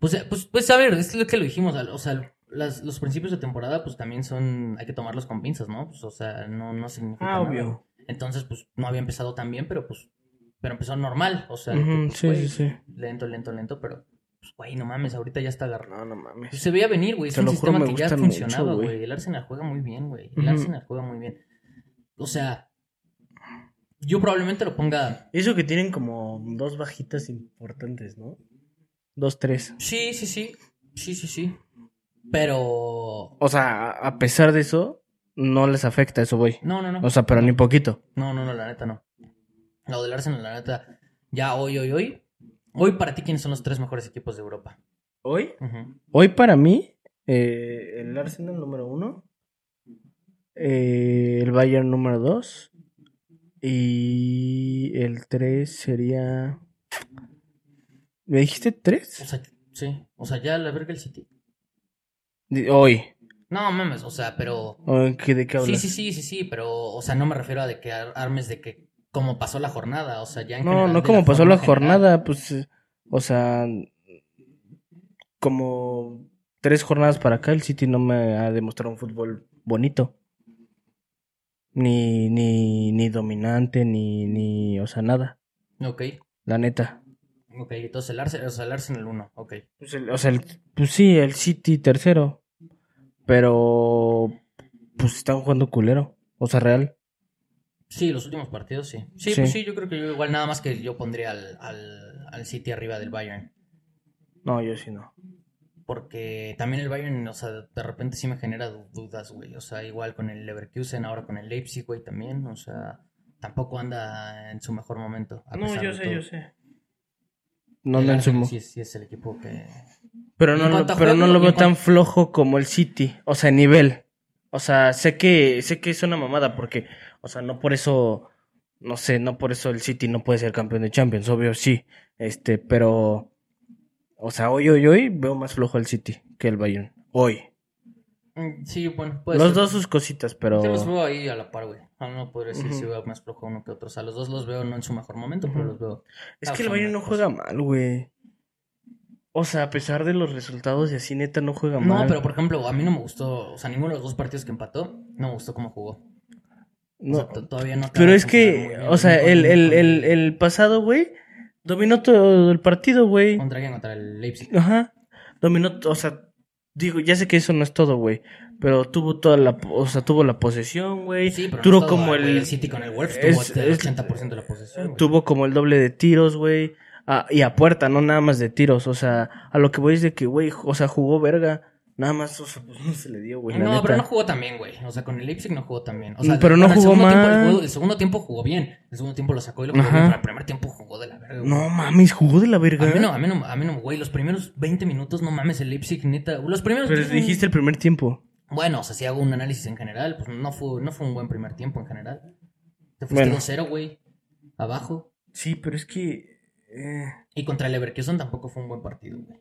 Pues, pues, pues, a ver, es lo que lo dijimos. O sea, las- los principios de temporada, pues también son. Hay que tomarlos con pinzas, ¿no? Pues, o sea, no, no significa. Ah, nada. obvio. Entonces, pues no había empezado tan bien, pero pues. Pero empezó normal. O sea, pues, sí, sí, sí. lento, lento, lento, pero. Pues, güey, no mames, ahorita ya está agarrado. No, no mames. Pues se veía venir, güey. Es un sistema que ya funcionaba, güey. El Arsenal juega muy bien, güey. El. Arsenal juega muy bien. O sea, yo probablemente lo ponga. Eso que tienen como dos bajitas importantes, ¿no? Dos, tres. Sí, sí, sí. Sí, sí, sí. Pero. O sea, a- pesar de eso, no les afecta, eso voy. No, no, no. O sea, pero ni poquito. No, no, no, la neta no. Lo del Arsenal, la neta. Ya hoy, hoy, hoy. Hoy para ti, ¿quiénes son los tres mejores equipos de Europa? ¿Hoy? Hoy para mí, eh, el Arsenal número uno, eh, el Bayern número dos y el tres sería... ¿Me dijiste O tres? sea, sí. O sea, ya la verga el City. Hoy. No, mames, o sea, pero. ¿O qué- ¿De qué Sí, hablas? sí, sí, sí, sí, pero, o sea, no me refiero a de que ar- armes de que como pasó la jornada, o sea, ya en No, general no como pasó la general. jornada, pues, o sea, como tres jornadas para acá el City no me ha demostrado un fútbol bonito. Ni, ni, ni dominante, ni, ni, o sea, nada, Ok, la neta. Ok, entonces el Arsenal, o sea, el Arsenal 1, ok. Pues el- o sea, el- pues sí, el City tercero, pero pues están jugando culero, o sea, real. Sí, los últimos partidos sí. Sí, Sí. pues sí, yo creo que yo igual nada más que yo pondría al, al, al City arriba del Bayern. No, yo sí no. Porque también el Bayern, o sea, de repente sí me genera du- dudas, güey. O sea, igual con el Leverkusen, ahora con el Leipzig, güey, también. O sea, tampoco anda en su mejor momento. a No, pesar yo de sé, todo. yo sé. No, El no en su Arsenal mo- sí, sí es el equipo que... Pero no, lo, pero no lo veo tan flojo como el City. O sea, nivel. O sea, sé que, sé que es una mamada porque, o sea, no por eso, no sé, no por eso el City no puede ser campeón de Champions, obvio sí. Este, pero, o sea, hoy, hoy, hoy veo más flojo el City que el Bayern. Hoy. Mm, Sí, bueno, puede los ser. dos sus cositas, pero... Yo los veo ahí a la par, güey. Ah, No podría decir si Ujú. veo más flojo uno que otro. O sea, los dos los veo no en su mejor momento, pero los veo. Es que el Bayern no juega mal, güey. O sea, a pesar de los resultados y así, neta, no juega No, mal. pero por ejemplo, a mí no me gustó. O sea, ninguno de los dos partidos que empató, no me gustó cómo jugó. O No, sea, to- todavía no. pero es que, o sea, el, el, el, el pasado, güey, dominó todo el partido, güey. Contra quién? Contra el Leipzig. Ajá. Dominó, o sea, digo, ya sé que eso no es todo, güey. Pero tuvo toda la, o sea, tuvo la posesión, güey. Sí, pero Tuvo como el, El City con el Wolves es- tuvo hasta el es- 80% de la posesión. tuvo como el doble de tiros, güey. Ah, y a puerta, no nada más de tiros. O sea, a lo que voy es de que, güey, o sea, jugó verga. Nada más, o sea, pues no se le dio, güey. No, pero no jugó tan bien, güey. O sea, con el Leipzig no jugó tan bien. O sea, Pero no el jugó tiempo- el, mal. juego- el segundo tiempo jugó bien. El segundo tiempo lo sacó y lo jugó Ajá. bien. Pero el primer tiempo jugó de la verga. güey. No mames, jugó de la verga. A mí no, a mí no, a mí no, güey. Los primeros 20 minutos, no mames, el Leipzig, neta. Los primeros. Pero dijiste el primer tiempo. Bueno, o sea, si hago un análisis en general, pues no fue, no fue un buen primer tiempo en general. Te fuiste Bueno. 2-0, güey. Abajo. Sí, pero es que. eh, Y contra el Leverkusen tampoco fue un buen partido, güey.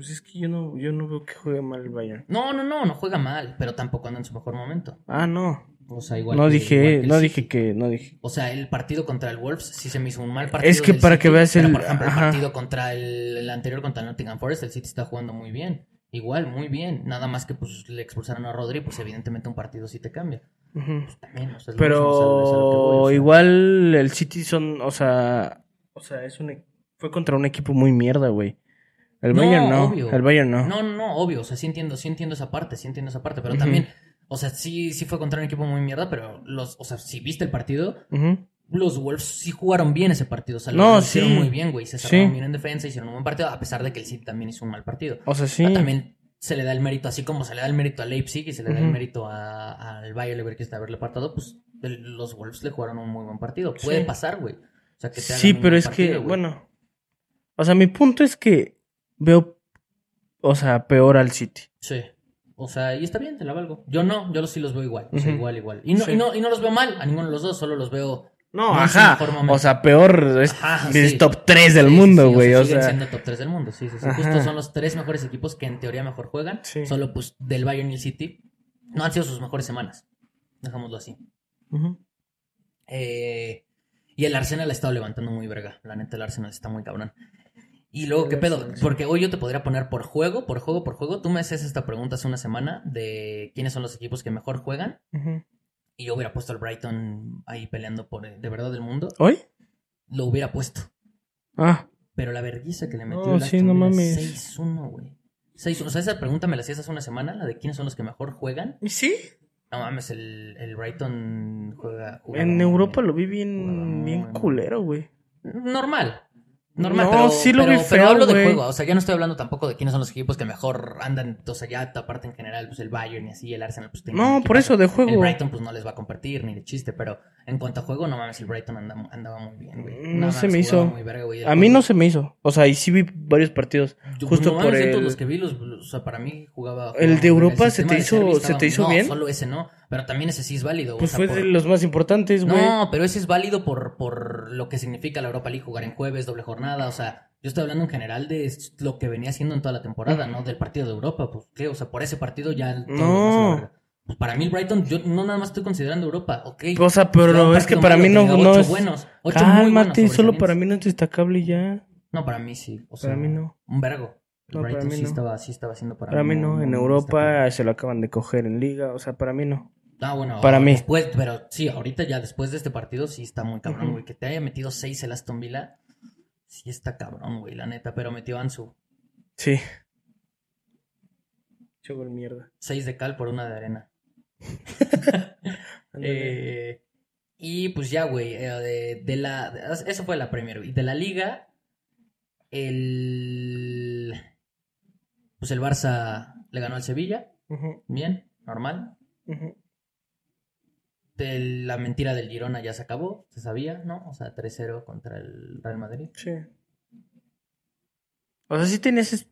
Pues es que yo no, yo no veo que juegue mal el Bayern. No, no, no, no juega mal, pero tampoco anda en su mejor momento. Ah, no. O sea, igual no que- dije, igual que el no City. dije que, no dije. O sea, el partido contra el Wolves sí se me hizo un mal partido. Es que para City, que veas pero, el- por ejemplo, el partido contra el, el anterior, contra el Nottingham Forest, el City está jugando muy bien. Igual, muy bien. Nada más que pues le expulsaron a Rodri, pues evidentemente un partido sí te cambia. Pues también, o sea, mismo, es voy, Pero o sea. igual el City son, o sea, o sea, es un, e- fue contra un equipo muy mierda, güey. El No, Bayern no, obvio. el Bayern no. No, no, no, obvio, o sea, sí entiendo, sí entiendo esa parte, sí entiendo esa parte, pero también, o sea, sí, sí fue contra un equipo muy mierda, pero los, o sea, si viste el partido, los Wolves sí jugaron bien ese partido, o sea, No, lo hicieron muy bien, güey, se cerraron Sí. bien en defensa, hicieron un buen partido, a pesar de que el City también hizo un mal partido. O sea, sí. O sea, también se le da el mérito, así como se le da el mérito a Leipzig y se le da el mérito al Bayer Leverkusen de haberle apartado, pues el- los Wolves le jugaron un muy buen partido. Puede Sí. pasar, güey. O sea, que te Sí, un pero buen es que, bueno, o sea, mi punto es que veo, o sea, peor al City. Sí. O sea, y está bien, te la valgo. Yo no, yo sí los veo igual. O sea, Ujú. igual, igual. Y no, Sí. y, no, y no los veo mal, a ninguno de los dos, solo los veo. No, No ajá. mejor momento. O sea, peor es, Ajá, es sí. top 3 del Sí, mundo, sí, güey. O siguen sea, siendo top 3 del mundo, sí, sí, sí. Ajá. Justo son los tres mejores equipos que en teoría mejor juegan. Sí. Solo, pues, del Bayern y el City no han sido sus mejores semanas. Dejámoslo así. Ujú. Eh, y el Arsenal ha estado levantando muy verga. La neta, el Arsenal está muy cabrón. Y luego, ¿qué pedo? Porque hoy yo te podría poner por juego, por juego, por juego. Tú me haces esta pregunta hace una semana de quiénes son los equipos que mejor juegan. Y yo hubiera puesto al Brighton ahí peleando por de verdad el mundo. ¿Hoy? Lo hubiera puesto. Ah, Pero la vergüenza que le metió No, el sí, no mames. 6-1, güey. 6-1. O sea, esa pregunta me la hacías hace una semana, la de quiénes son los que mejor juegan. ¿y sí? No mames, el, el Brighton juega. En Europa bien. lo vi bien bien. culero, güey. Normal. Normal, No, pero, sí lo pero, vi pero feo, hablo de juego. O sea, ya no estoy hablando tampoco de quiénes son los equipos que mejor andan. O sea, ya aparte en general, pues el Bayern y así, el Arsenal, pues No, por eso, de El juego. Brighton, pues no les va a competir ni de chiste, pero en cuanto a juego, no mames, el Brighton anda- andaba muy bien, güey. No No se me hizo. muy verga. El A mí juego- no se me hizo. O sea, y sí vi varios partidos. Yo, Justo no por el- los que vi, los, o sea, para mí jugaba. ¿El de. Europa se te hizo- se te hizo no, bien? solo ese no, pero también ese sí es válido. o Pues sea, fue por- de los más importantes, güey. No, pero ese es válido por, por lo que significa la Europa League jugar en jueves, doble jornada, o sea, yo estoy hablando en general de lo que venía haciendo en toda la temporada, ¿no? Del partido de Europa, pues, ¿qué? O sea, por ese partido ya... No. Pues para mí el Brighton, yo no nada más estoy considerando Europa, ¿ok? O sea, pero es que para mí no, no es. buenos, ocho muy buenos Cálmate, solo para mí no es destacable ya. No, para mí sí, o sea, Para mí no. un vergo. El No, para mí sí, no. estaba, sí estaba haciendo para, Para mí muy- no. muy- En Europa destacable. se lo acaban de coger en liga. O sea, para mí no. Ah, bueno, Para mí. Después, pero sí, ahorita ya después de este partido sí está muy cabrón, güey. Que te haya metido seis el Aston Villa, sí está cabrón, güey, la neta. Pero metió Ansu. Sí. Choco el mierda. Seis de cal por una de arena. Eh, y pues ya, güey, eh, de, de la... de- eso fue la Premier, Y de la Liga, el... Pues el Barça le ganó al Sevilla. Bien, normal. ujú. De la mentira del Girona ya se acabó, se sabía, ¿no? O sea, 3-0 contra el Real Madrid. Sí. O sea, sí tenías. es-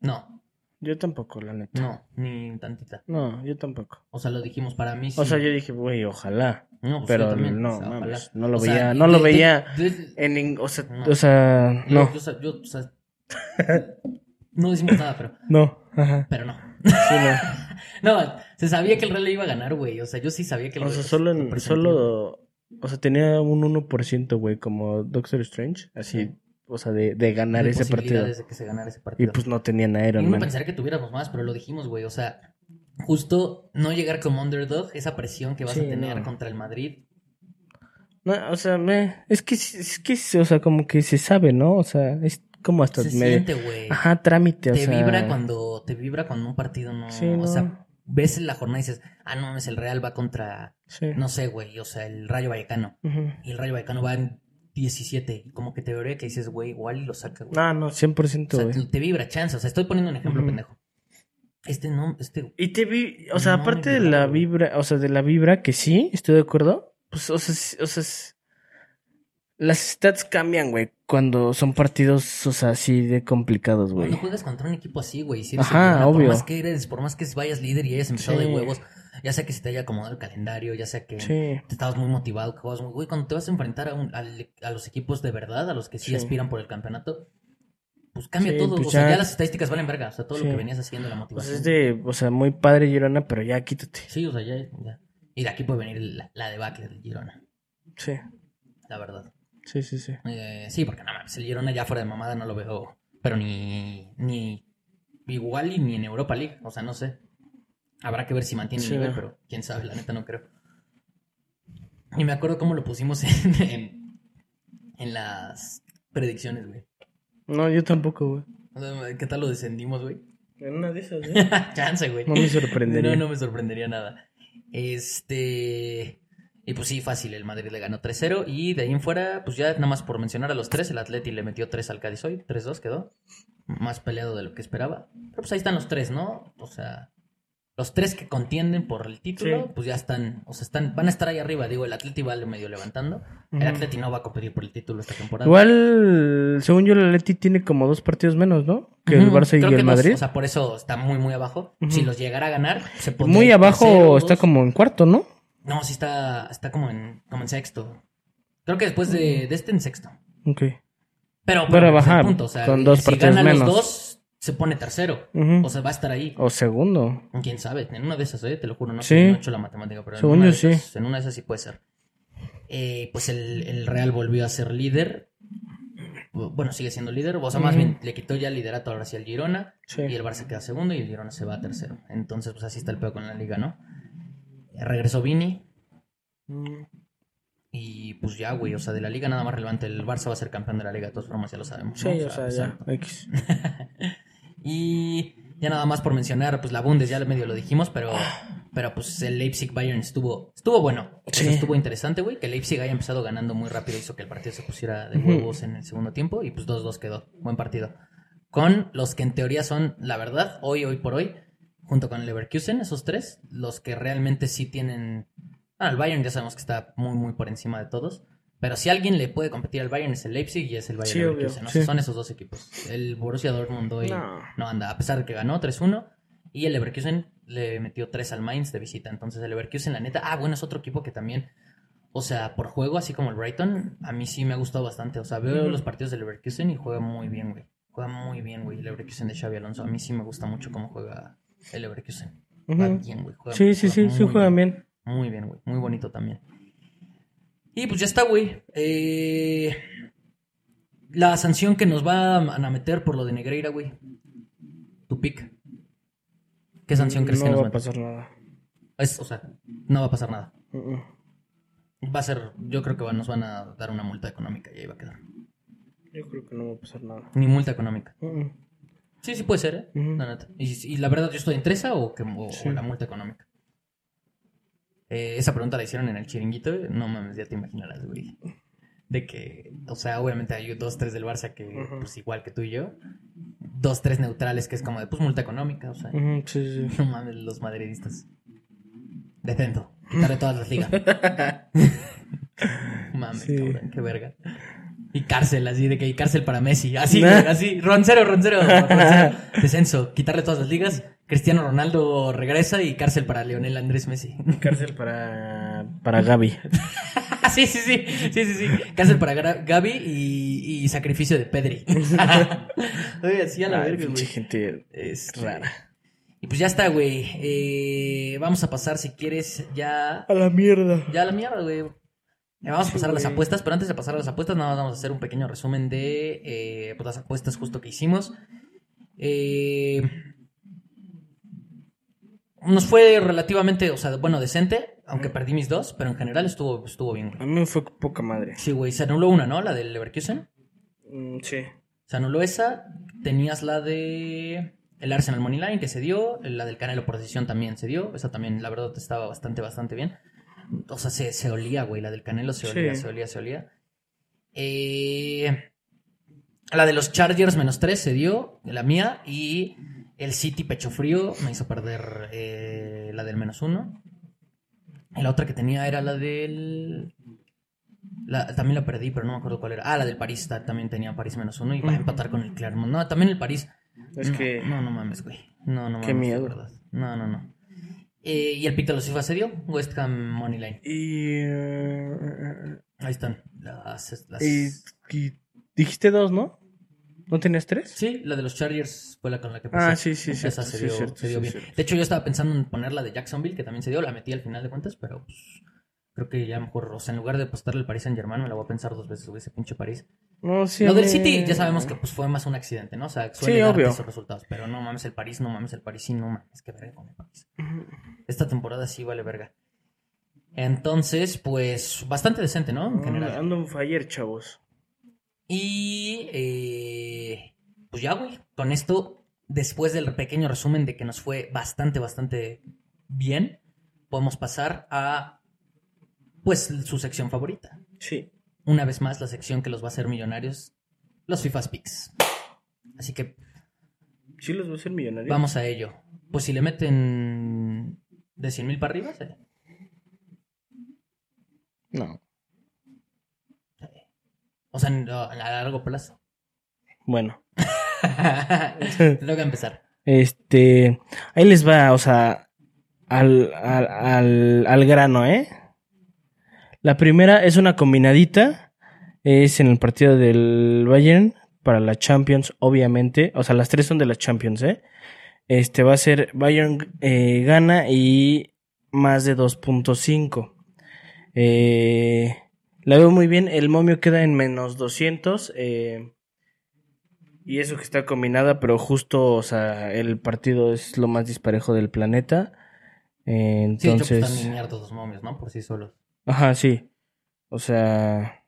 No, Yo tampoco, la neta. no, ni tantita. No, yo tampoco. O sea, lo dijimos para mí. Sí. O sea, yo dije, güey, ojalá. No, pues pero también, no, o sea, mames, no lo O veía, no lo de- veía de- en o sea, No. o sea, yo- no. Yo, yo, o sea, no decimos nada, pero, No, ajá. pero no. Sí, no. No, se sabía que el Real le iba a ganar, güey. O sea, yo sí sabía que el O Real sea, solo, en, solo, o sea, tenía un 1%, güey, como Doctor Strange, así, Sí. o sea, de, de ganar ese partido. posibilidades de que se ganara ese Y pues no tenían Y Iron uno Man. pensaría que tuviéramos más, pero lo dijimos, güey. O sea, justo no llegar como underdog, esa presión que vas Sí, a tener no. contra el Madrid. No, o sea, me, es que, es que, o sea, como que se sabe, ¿no? O sea, es como hasta Se medio- siente, güey. Ajá, trámite, o Te sea. vibra cuando te vibra cuando un partido no, Sí, o no. sea, ves la jornada y dices, "Ah, no mames, el Real va contra Sí. no sé, güey, o sea, el Rayo Vallecano." Y el Rayo Vallecano va en 17, y como que te vibra que dices, "Güey, igual y lo saca, güey." No, no, 100%, o sea, te, te vibra chance, o sea, estoy poniendo un ejemplo pendejo. Este no, este Y te vi, o sea, No, aparte de la vibra, o sea, de la vibra que sí, estoy de acuerdo, pues, o sea, o sea, las stats cambian, güey, cuando son partidos, o sea, así de complicados, güey. Cuando juegas contra un equipo así, güey, si eres Ajá, obvio. Por más que eres, por más que vayas líder y hayas empezado Sí. de huevos, ya sea que se te haya acomodado el calendario, ya sea que Sí, te estabas muy motivado, que juegas muy, güey, cuando te vas a enfrentar a, un- al- a los equipos de verdad, a los que sí, Sí. aspiran por el campeonato, pues cambia Sí, todo, pues o sea, ya- ya las estadísticas valen verga, o sea, todo Sí. lo que venías haciendo, la pues motivación. es de, o sea, muy padre Girona, pero ya quítate. Sí, o sea, ya, ya. Y de aquí puede venir la, la debacle del Girona, Sí, la verdad. Sí, sí, sí. Eh, sí, porque no mames, el Girona ya fuera de mamada no lo veo, pero ni, ni igual y ni en Europa League, o sea, no sé. Habrá que ver si mantiene Sí, el nivel, pero quién sabe, la neta no creo. Y me acuerdo cómo lo pusimos en, en, en las predicciones, güey. No, yo tampoco, güey. O sea, ¿Qué tal lo descendimos, güey? En una de esas, ¿eh? Chance, güey. No me sorprendería. No, no me sorprendería nada. Este. Y pues sí, fácil, el Madrid le ganó 3-0. Y de ahí en fuera, pues ya nada más por mencionar a los tres, el Atleti le metió 3 al Cádiz hoy, 3-2 quedó. Más peleado de lo que esperaba. Pero pues ahí están los tres, ¿no? O sea, los tres que contienden por el título, Sí. pues ya están, o sea, están, van a estar ahí arriba. Digo, el Atleti va medio levantando. El Ujú. Atleti no va a competir por el título esta temporada. Igual, según yo, el Atleti tiene como dos partidos menos, ¿no? Que el Barça y creo el que Madrid. o sea, por eso está muy, muy abajo. Si los llegara a ganar, se pondría Muy abajo tercero, está dos. como en cuarto, ¿no? No, sí está, está como en, como en sexto. Creo que después de, de este en sexto. Ok. Pero, Pero pero ese es baja, el punto, o sea, con dos si partidos gana menos. los dos, se pone tercero. O sea, va a estar ahí. O segundo. Quién sabe, en una de esas, eh, te lo juro, no Sí. no he hecho la matemática, pero en una, yo sí. esas, en una de esas sí puede ser. Eh, pues el, el Real volvió a ser líder. Bueno, sigue siendo líder. O sea, más bien le quitó ya el liderato ahora sí al Girona. Sí. Y el Barça queda segundo y el Girona se va a tercero. Entonces, pues así está el pedo con la liga, ¿no? Eh, Regresó Vini. Mm. Y pues ya, güey, o sea, de la liga nada más relevante. El Barça va a ser campeón de la liga, de todas formas, ya lo sabemos. Sí, o sea, ya. X. Y ya nada más por mencionar, pues la Bundes ya medio lo dijimos, pero, pero pues el Leipzig Bayern estuvo, estuvo bueno. Sí. estuvo interesante, güey. Que Leipzig haya empezado ganando muy rápido hizo que el partido se pusiera de huevos en el segundo tiempo y pues 2-2 quedó. Buen partido. Con los que en teoría son, la verdad, hoy, hoy por hoy, junto con el Leverkusen, esos tres, los que realmente sí tienen... Ah, el Bayern ya sabemos que está muy, muy por encima de todos. Pero si alguien le puede competir al Bayern es el Leipzig y es el Bayern Sí, Leverkusen. Sí. Son esos dos equipos. El Borussia Dortmund hoy No. no anda, a pesar de que ganó 3-1. Y el Leverkusen le metió 3 al Mainz de visita. Entonces el Leverkusen, la neta, ah, bueno, es otro equipo que también, o sea, por juego, así como el Brighton, a mí sí me ha gustado bastante. O sea, veo los partidos del Leverkusen y juega muy bien, güey. Juega muy bien, güey, el Leverkusen de Xavi Alonso. A mí sí me gusta mucho cómo juega el Leverkusen. Ujú. bien, güey. juega- Sí, sí, sí, sí juegan bien. muy bien, güey. Muy bonito también. Y pues ya está, güey. Eh, la sanción que nos van a meter por lo de Negreira, güey. Tu pick. ¿Qué sanción crees no que nos va a pasar nada. Es, o sea, no va a pasar nada. Va a ser, yo creo que va- nos van a dar una multa económica y ahí va a quedar. Yo creo que no va a pasar nada. Ni multa económica. Mm, Sí, sí puede ser, ¿eh? La neta. Y, y la verdad, ¿yo estoy entre esa o, que, o, Sí. o la multa económica? Eh, esa pregunta la hicieron en el chiringuito. No mames, ya te imaginarás, güey. De que, o sea, obviamente hay dos, tres del Barça que, pues igual que tú y yo. Dos, tres neutrales que es como de, pues multa económica, o sea. Sí, sí. No mames, los madridistas. Detento. Quitarle todas las ligas. mames, cabrón, qué verga. Y cárcel, así de que hay cárcel para Messi. Así, así. Roncero, roncero, roncero. Descenso. Quitarle todas las ligas. Cristiano Ronaldo regresa y cárcel para Leonel Andrés Messi. Cárcel para, para Gaby. sí, sí, sí, sí, sí, sí. Cáncer para Gaby y, y sacrificio de Pedri. Oye, así a la verga, güey. gente Este, rara. Y pues ya está, güey. Eh, vamos a pasar, si quieres, ya... A la mierda. Ya a la mierda, güey. Vamos a pasar a las apuestas, pero antes de pasar a las apuestas, nada más vamos a hacer un pequeño resumen de eh, pues, las apuestas justo que hicimos. Eh, nos fue relativamente, o sea, bueno, decente, aunque perdí mis dos, pero en general estuvo, estuvo bien, A güey. mí me fue poca madre. Sí, güey, se anuló una, ¿no? La del Leverkusen. Mm, sí. Se anuló esa. Tenías la de el Arsenal Moneyline que se dio. La del Canelo por decisión también se dio. Esa también, la verdad, estaba bastante, bastante bien. O sea, se, se olía, güey. La del Canelo se Sí. olía, se olía, se olía. Eh, la de los Chargers menos 3 se dio. La mía. Y el City pecho frío me hizo perder eh, la del menos 1. Y la otra que tenía era la del... La- también la perdí, pero no me acuerdo cuál era. Ah, la del París ta- también tenía París menos uno y va a empatar con el Clermont. No, también el París. Es no, que. No, no mames, güey. No, no mames. Qué miedo. verdad. No, no, no. Eh, y el pick de los FIFA se dio. West Ham Moneyline. Y, eh, Ahí están. Las, las- y, y dijiste dos, ¿no? ¿No tenías tres? Sí, la de los Chargers fue la con la que empecé. Ah, sí, sí, sí. Esa se sí, dio, cierto, se dio sí, bien. cierto. De hecho, yo estaba pensando en poner la de Jacksonville, que también se dio. La metí al final de cuentas, pero pues, creo que ya mejor, o sea, en lugar de apostarle al Paris Saint Germain, me la voy a pensar dos veces, güey, ese pinche París. No, sí, Lo del City ya sabemos que pues fue más un accidente, ¿no? O sea, suele Sí, obvio. esos resultados. Pero no mames el París, no mames el París, sí, no mames, que verga con el París. Esta temporada sí vale verga. Entonces, pues, bastante decente, ¿no? En general. Ando en fire, chavos. Y eh, pues ya, güey, con esto, después del pequeño resumen de que nos fue bastante, bastante bien, podemos pasar a, pues, su sección favorita. Sí. Una vez más, la sección que los va a hacer millonarios, los FIFA Picks. Así que ¿Sí los va a hacer millonarios? vamos a ello. Pues si le meten de 100 mil para arriba, sí. No. O sea, a largo plazo. Bueno. Tengo que empezar. Este. Ahí les va, o sea. Al, al, al, al grano, ¿eh? La primera es una combinadita. Es en el partido del Bayern. Para la Champions, obviamente. O sea, las tres son de la Champions, ¿eh? Este va a ser Bayern eh, gana y más de 2.5. Eh, la veo muy bien. El momio queda en menos 200. eh, y eso que está combinada, pero justo, o sea, el partido es lo más disparejo del planeta. Eh, Sí, pues, entonces, están linear todos los momios, ¿no? Por sí solos. Ajá, sí. O sea,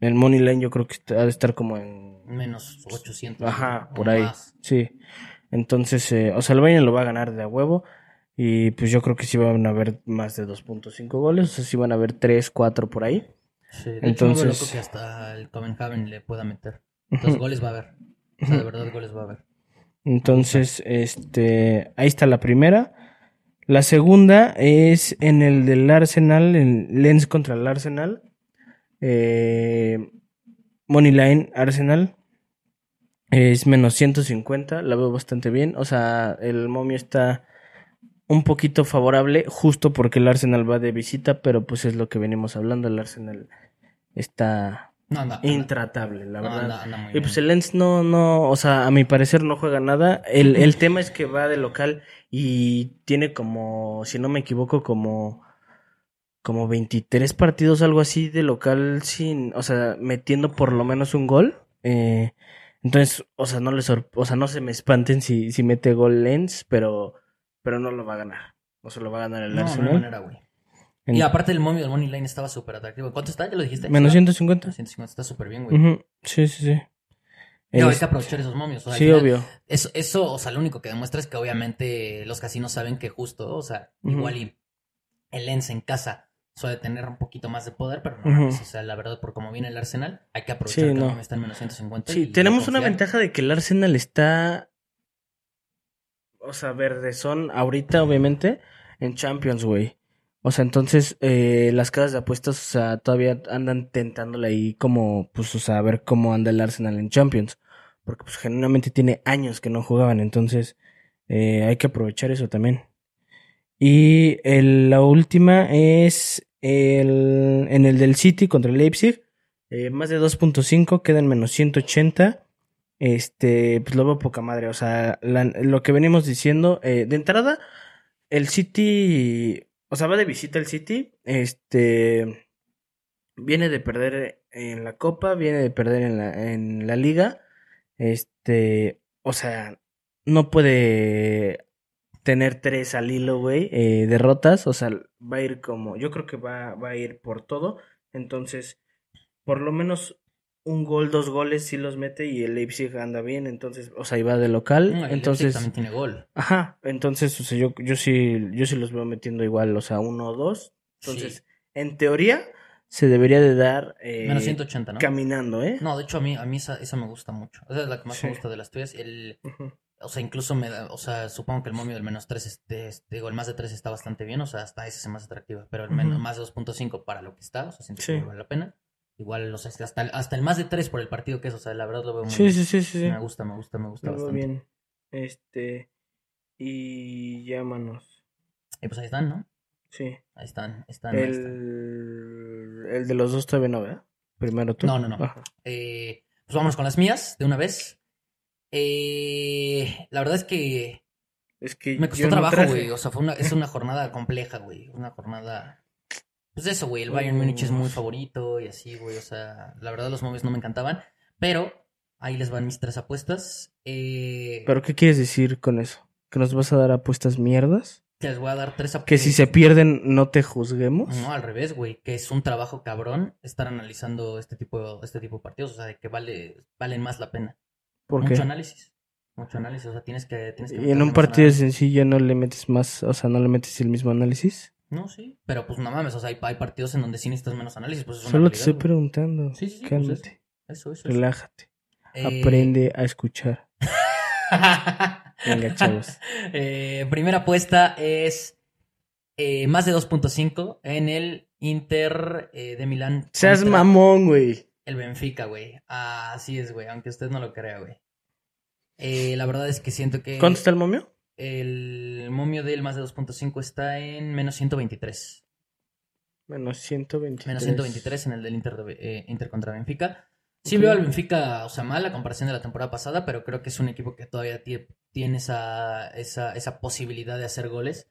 el Money Line yo creo que está- ha de estar como en, Menos 800. ajá, por ahí. más. Sí. Entonces, eh, o sea, el Bayern lo va a ganar de a huevo. Y pues yo creo que sí van a haber más de 2.5 goles. O sea, sí van a haber 3, 4 por ahí. Sí, de hecho, Entonces- loco que hasta el Copenhagen le pueda meter. Entonces, goles va a haber. O sea, de verdad, goles va a haber. Entonces, este, ahí está la primera. La segunda es en el del Arsenal, en Lens contra el Arsenal. Eh, Moneyline Arsenal. Es menos 150, la veo bastante bien. O sea, el momio está un poquito favorable, justo porque el Arsenal va de visita, pero pues es lo que venimos hablando. El Arsenal está No, intratable, la No, verdad. Y pues el Lens no, no, o sea, a mi parecer no juega nada. El, el tema es que va de local y tiene como, si no me equivoco, como, como 23 partidos, algo así de local sin, o sea, metiendo por lo menos un gol. Eh, entonces, o sea, no le sor- o sea, no se me espanten si, si mete gol Lens, pero, pero no lo va a ganar. O sea, lo va a ganar el No, no hay Arsenal. manera, güey. En- Y aparte el momio del Money Line estaba súper atractivo. ¿Cuánto está? ¿Ya lo dijiste? menos ¿Sí, 150. va? 150 está súper bien, güey. Sí, sí, sí. Hay que aprovechar esos momios. o sea, sí, final, obvio. Eso, eso, o sea, lo único que demuestra es que obviamente los casinos saben que justo, o sea, igual y el Lens en casa suele tener un poquito más de poder, pero no, Ujú. mames, o sea, la verdad, por cómo viene el Arsenal, hay que aprovechar Sí, que no. está en menos 150. Sí, y tenemos una ventaja de que el Arsenal está. O sea, verde son ahorita, obviamente, en Champions, güey. O sea, entonces eh, las casas de apuestas, o sea, todavía andan tentándole ahí como, pues, o sea, a ver cómo anda el Arsenal en Champions. Porque, pues, genuinamente tiene años que no jugaban, entonces eh, hay que aprovechar eso también. Y la última es El, en el del City contra el Leipzig, eh, más de 2.5, quedan menos 180. Este, pues lo veo poca madre. O sea, lo que venimos diciendo, eh, de entrada, el City, o sea, va de visita el City. Este, viene de perder en la Copa, viene de perder en la, en la Liga. Este, o sea, no puede tener tres al hilo, güey, eh, derrotas. O sea, va a ir como, yo creo que va, va a ir por todo. Entonces, por lo menos un gol, dos goles sí los mete y el Leipzig anda bien. Entonces, o sea, iba de local. No, el entonces, Leipzig también tiene gol. ajá, entonces, o sea, yo, yo sí, yo sí los veo metiendo igual, o sea, uno o dos. Entonces, Sí. en teoría, se debería de dar eh, Menos 180, ¿no? caminando, ¿eh? No, de hecho a mí, a mí esa, esa me gusta mucho. Esa es la que más Sí. me gusta de las tuyas. El, o sea, incluso me da, o sea, supongo que el momio del menos 3, este, este, digo, el más de 3 está bastante bien, o sea, hasta ese es más atractiva, pero el menos, Ujú. más de 2.5 para lo que está, o sea, siento Sí. que vale la pena. Igual, o sea, hasta, el- hasta el más de 3 por el partido que es, o sea, la verdad lo veo muy Sí, sí, sí, sí. sí. Me gusta, me gusta, me gusta Lo bastante. bien. Este, y llámanos. Y pues ahí están, ¿no? Sí. Ahí están, están, ahí están. El, de los dos todavía no, ¿verdad? Primero tú. No, no, no. Eh, pues vámonos con las mías de una vez. Eh, la verdad es que Es que me costó no trabajo, güey. O sea, fue una, es una jornada compleja, güey. Una jornada. Pues eso, güey. El Bayern Múnich es muy favorito y así, güey. O sea, la verdad los móviles no me encantaban. Pero ahí les van mis tres apuestas. Eh, ¿Pero qué quieres decir con eso? ¿Que nos vas a dar apuestas mierdas? Les voy a dar tres. ¿Que si se pierden no te juzguemos? No, al revés, güey, que es un trabajo cabrón estar analizando este tipo, este tipo de partidos, o sea, de que vale, valen más la pena. ¿Por Mucho qué? análisis, mucho análisis, o sea, tienes que... Tienes que ¿Y en un partido sencillo no le metes más, o sea, no le metes el mismo análisis? No, sí, pero pues no mames, o sea, hay, hay partidos en donde sí necesitas menos análisis, pues es una Solo te estoy güey. preguntando. Sí, sí, sí, pues Cálmate, Eso, eso, eso. relájate, Eh, aprende a escuchar. Venga, chavos. Eh, primera apuesta es eh, más de 2.5 en el Inter eh, de Milán. Seas mamón, güey. El Benfica, güey. Así es, güey, aunque usted no lo crea, güey. La verdad es que siento que ¿Cuánto está el momio? el momio del más de 2.5 está en menos 123. Menos 123. Menos 123 en el del Inter, de- eh, Inter contra Benfica. Sí veo al Benfica, o sea, mal a comparación de la temporada pasada, pero creo que es un equipo que todavía tie- tiene esa, esa, esa posibilidad de hacer goles.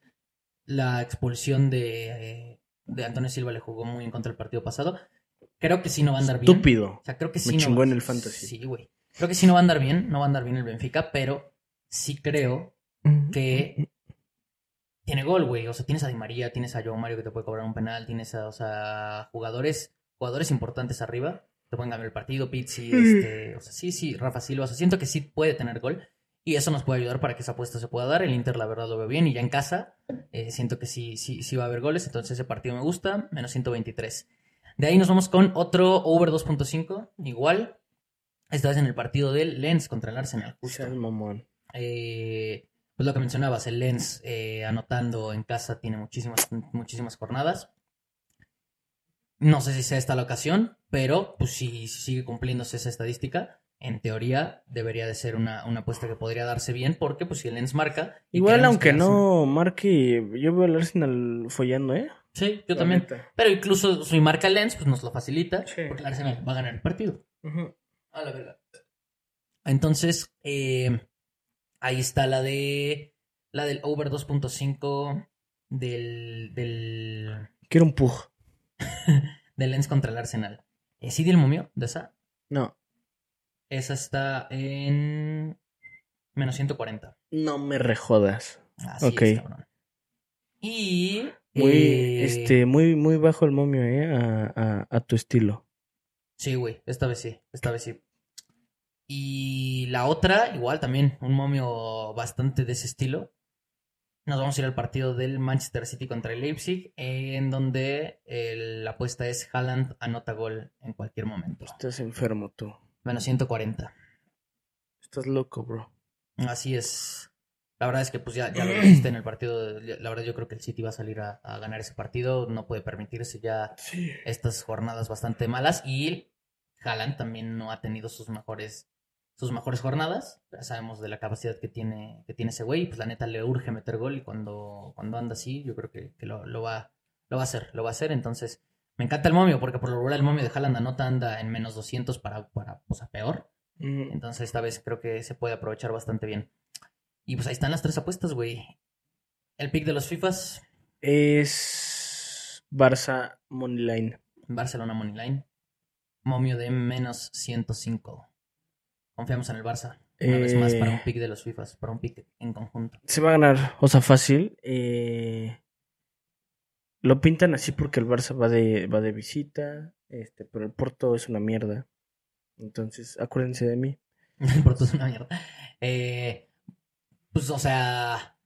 La expulsión de, de Antonio Silva le jugó muy en contra el partido pasado. Creo que sí no va a andar bien. Estúpido. O sea, creo que sí Me no chingó va- en el fantasy. Sí, güey. Creo que sí no va a andar bien, no va a andar bien el Benfica, pero sí creo que tiene gol, güey. O sea, tienes a Di María, tienes a Joao Mario que te puede cobrar un penal, tienes a, o sea, jugadores, jugadores importantes arriba, te pueden cambiar el partido, Pizzi, este, o sea, sí, sí, Rafa Silva, o sea, siento que sí puede tener gol. Y eso nos puede ayudar para que esa apuesta se pueda dar. El Inter, la verdad, lo veo bien. Y ya en casa, eh, siento que sí, sí, sí va a haber goles. Entonces ese partido me gusta. Menos 123. De ahí nos vamos con otro over 2.5. Igual. Esta vez en el partido del Lens contra el Arsenal. Justo. Seas mamón. Eh, pues lo que mencionabas, el Lens eh, anotando en casa tiene muchísimas, muchísimas jornadas. No sé si sea esta la ocasión, pero pues si, si sigue cumpliéndose esa estadística, en teoría debería de ser una, una apuesta que podría darse bien, porque pues si el Lens marca... Igual, aunque no marque, yo veo al Arsenal follando, ¿eh? Sí, yo La también. neta. Pero incluso si marca el Lens, pues nos lo facilita, Sí. porque el Arsenal va a ganar el partido. A la verga. Entonces, eh, ahí está la de. La del over 2.5 del. del. Quiero un pug. del Lens contra el Arsenal. ¿Sí di el momio de esa? No. Esa está en. Menos 140. No me rejodas. Así Ok. es, cabrón. Y. Muy, eh, este, muy, muy bajo el momio, ¿eh? A, a, a tu estilo. Sí, güey, esta vez sí, esta vez sí. Y la otra, igual también, un momio bastante de ese estilo. Nos vamos a ir al partido del Manchester City contra el Leipzig, en donde el- la apuesta es Haaland anota gol en cualquier momento. Estás enfermo tú. Menos 140. Estás loco, bro. Así es. La verdad es que pues ya, ya lo viste en el partido. La verdad yo creo que el City va a salir a, a ganar ese partido. No puede permitirse ya Sí. estas jornadas bastante malas y Haaland también no ha tenido sus mejores sus mejores jornadas. Ya sabemos de la capacidad que tiene que tiene ese güey y pues la neta le urge meter gol y cuando cuando anda así yo creo que, que lo, lo va Lo va a hacer, lo va a hacer. Entonces, me encanta el momio, porque por lo regular el momio de Haaland anota anda en menos 200 para, para pues, a peor. Mm, Entonces, esta vez creo que se puede aprovechar bastante bien. Y pues ahí están las tres apuestas, güey. El pick de los FIFAs, Es Barça Moneyline. Barcelona Moneyline. Momio de menos 105. Confiamos en el Barça. Una vez más para un Eh, pick de los FIFAs, para un pick en conjunto. Se va a ganar, o sea, fácil. eh, lo pintan así porque el Barça va de, va de visita, este, pero el Porto es una mierda. Entonces, acuérdense de mí. El Porto es una mierda. Eh, pues, o sea.